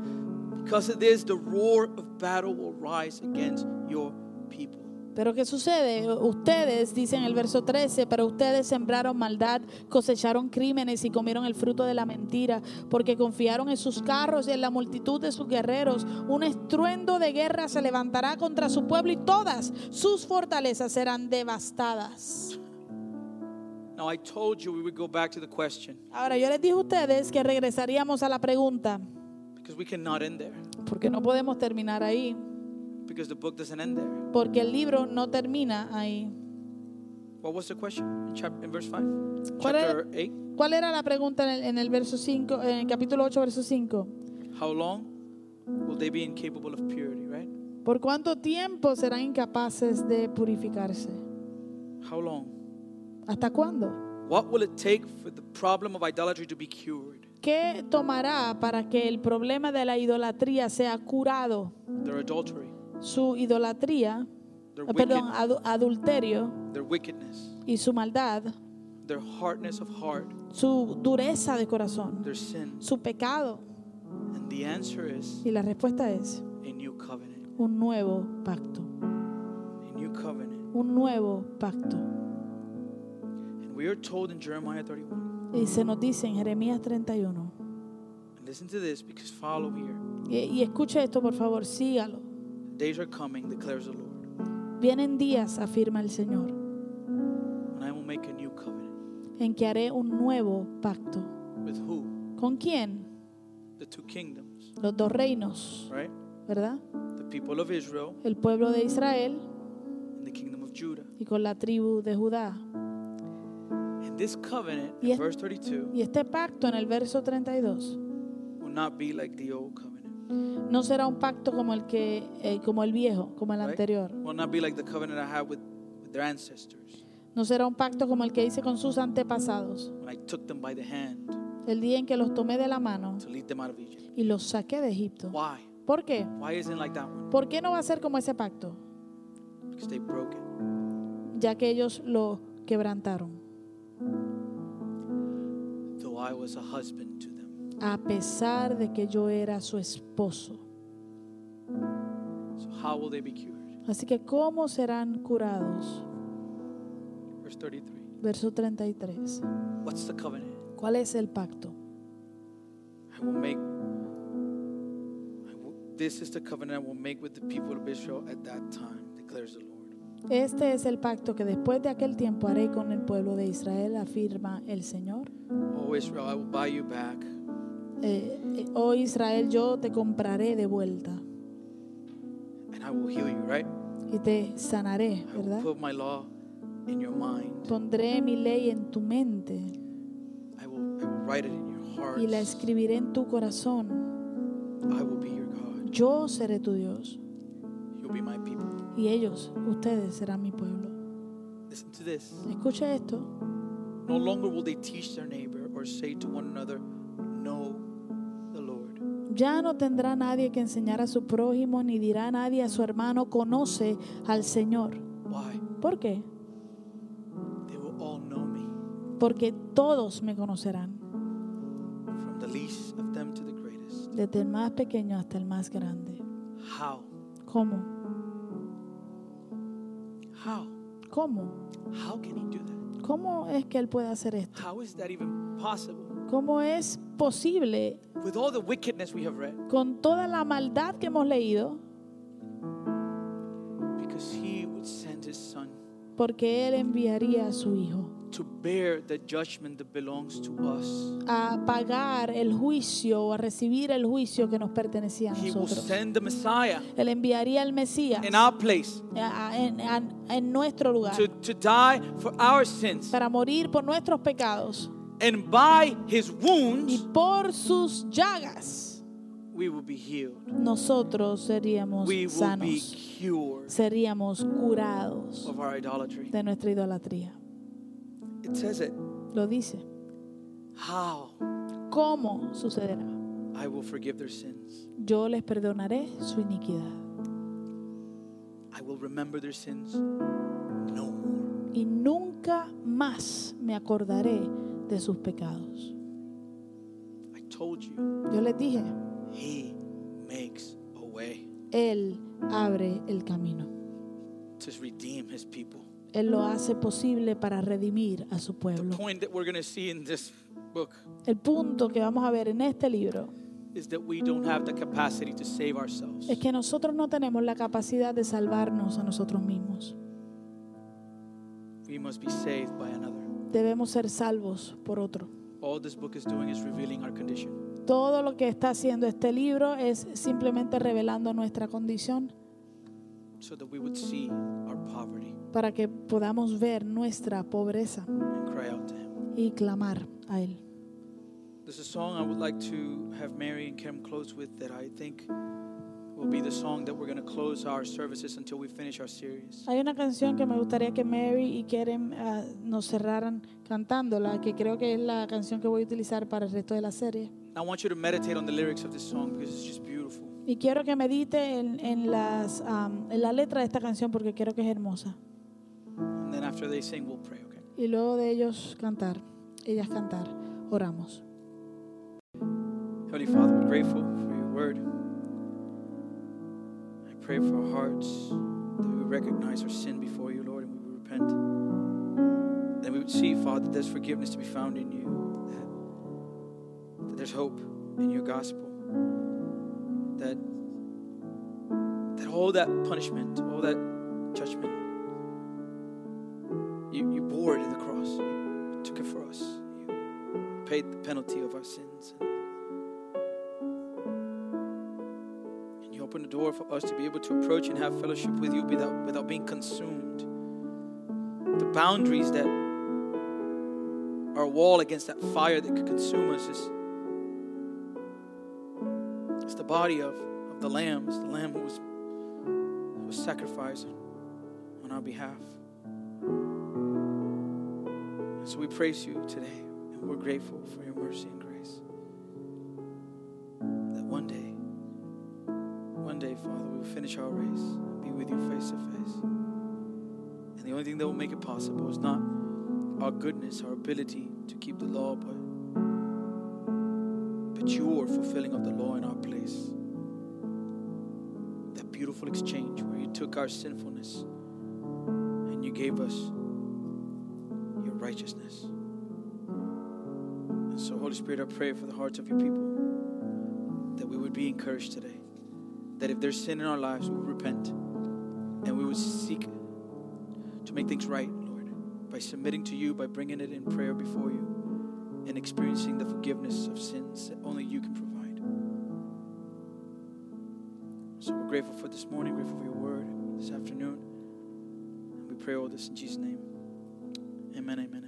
Because of this, the roar of battle will rise against your people. Pero ¿qué sucede? Ustedes, dicen el verso 13, pero ustedes sembraron maldad, cosecharon crímenes y comieron el fruto de la mentira, porque confiaron en sus carros y en la multitud de sus guerreros. Un estruendo de guerra se levantará contra su pueblo y todas sus fortalezas serán devastadas. Now, I told you we would go back to the question Ahora, yo les dije a ustedes que regresaríamos a la pregunta, because we cannot end there, porque no podemos terminar ahí, because the book doesn't end there. porque el libro no termina ahí. What was the question in, chapter, in verse 5? ¿Cuál era, Chapter 8? cuál era la pregunta en el, en el verso 5, en el capítulo 8, verso 5? How long will they be incapable of purity, right? ¿Por cuánto tiempo serán incapaces de purificarse? How long? ¿Hasta cuándo? What will it take for the problem of idolatry to be cured? ¿Qué tomará para que el problema de la idolatría sea curado? Their adultery, Su idolatría, their, eh, perdón, wicked, adulterio their wickedness, y su maldad, their hardness of heart, su dureza de corazón, their sin. su pecado. And the answer is Y la respuesta es a new covenant. un nuevo pacto, A new covenant. un nuevo pacto. And we are told in Jeremiah 31. Y se nos dice en Jeremías 31. And listen to this because follow here. Y, y escuche esto, por favor, sígalo. Days are coming, declares the Lord, Vienen días, afirma el Señor, when I will make a new covenant. en que haré un nuevo pacto. With who? ¿Con quién? The two kingdoms, Los dos reinos, right? ¿verdad? The people of Israel El pueblo de Israel and the kingdom of Judah. y con la tribu de Judá. And this covenant, Y in es- verse 32, Y este pacto en el verso 32 will not be like the old covenant. No será un pacto como el que eh, como el viejo, como el right? anterior. Will not be like the covenant I had with, with their ancestors No será un pacto como el que hice con sus antepasados, when I took them by the hand el día en que los tomé de la mano to lead them out of Egypt. y los saqué de Egipto. Why? ¿Por qué? Why isn't like that one? ¿Por qué no va a ser como ese pacto? Because they broke it. Ya que ellos lo quebrantaron. I was a husband to them. A pesar de que yo era su esposo. So, how will they be cured? Así que, ¿cómo serán curados? Verse 33. Verso 33. What's the covenant? ¿Cuál es el pacto? I will make. I will, this is the covenant I will make with the people of Israel at that time, declares the Lord. Este es el pacto que después de aquel tiempo haré con el pueblo de Israel, afirma el Señor. Oh Israel, I will buy you back. Eh, eh, oh Israel, yo te compraré de vuelta and I will heal you, right? y te sanaré, I will ¿verdad? put my law in your mind. Pondré mi ley en tu mente I will, I will write it in your heart. y la escribiré en tu corazón. I will be your God. Yo seré tu Dios You'll be my people. y ellos, ustedes, serán mi pueblo. Listen to this. Escucha esto. No longer will they teach their neighbor or say to one another. Ya no tendrá nadie que enseñar a su prójimo, ni dirá nadie a su hermano, conoce al Señor. Why? ¿Por qué? They will all know me, Porque todos me conocerán, from the least of them to the greatest. desde el más pequeño hasta el más grande. How? ¿Cómo? How? ¿Cómo? How can he do that? ¿Cómo es que Él puede hacer esto? How is that even possible? ¿Cómo es posible With all the wickedness we have read, con toda la maldad que hemos leído? because he would send his son Porque Él enviaría a su Hijo to bear the judgment that belongs to us. a pagar el juicio o a recibir el juicio que nos pertenecía a He will nosotros. send the Messiah Él enviaría al Mesías in our place a- a- en, a- en nuestro lugar to, to die for our sins. para morir por nuestros pecados And by his y wounds, por sus llagas we will be healed. nosotros seríamos We will be sanos, cured seríamos curados of our idolatry. de nuestra idolatría. It says it. Lo dice. How? ¿Cómo sucederá? I will forgive their sins. Yo les perdonaré su iniquidad I will remember their sins no more. y nunca más me acordaré de sus pecados. I told you, Yo les dije, he makes a way Él abre el camino. to redeem his people. Él lo hace posible para redimir a su The pueblo. point that we're going to see in this book El punto que vamos a ver en este libro es que nosotros no tenemos la capacidad de salvarnos a nosotros mismos. We must be saved by another. Debemos ser salvos por otro. All this book is doing is revealing our condition. Todo lo que está haciendo este libro es simplemente revelando nuestra condición so that we would see our poverty para que podamos ver nuestra pobreza and cry out to him. y clamar a Él. There's a song I would like to have Mary and Kim close with that I think Hay una canción que me gustaría que Mary y Keren ah, nos cerraran cantándola, que creo que es la canción que voy a utilizar para el resto de la serie. I want you to meditate on the lyrics of this song because it's just beautiful. Y quiero que medite en, en las, am, en la letra de esta canción porque creo que es hermosa. And then after they sing, we'll pray, okay? Y luego de ellos cantar, ellas cantar, oramos. Heavenly Father, we're grateful for your word. Pray for our hearts that we would recognize our sin before you, Lord, and we would repent. That we would see, Father, that there's forgiveness to be found in you, that, that there's hope in your gospel, that, that all that punishment, all that judgment, you, you bore it in the cross. You took it for us. You paid the penalty of our sins. Open the door for us to be able to approach and have fellowship with you without, without being consumed. The boundaries that are a wall against that fire that could consume us is it's the body of, of the lamb. It's the lamb who was, who was sacrificed on our behalf. And so we praise you today, and we're grateful for your mercy and grace. Finish our race and be with you face to face. And the only thing that will make it possible is not our goodness, our ability to keep the law, but that you are fulfilling of the law in our place. That beautiful exchange where you took our sinfulness and you gave us your righteousness. And so, Holy Spirit, I pray for the hearts of your people that we would be encouraged today. That if there's sin in our lives, we would repent and we would seek to make things right, Lord, by submitting to you, by bringing it in prayer before you, and experiencing the forgiveness of sins that only you can provide. So we're grateful for this morning, grateful for your word this afternoon. And we pray all this in Jesus' name. Amen, amen, amen.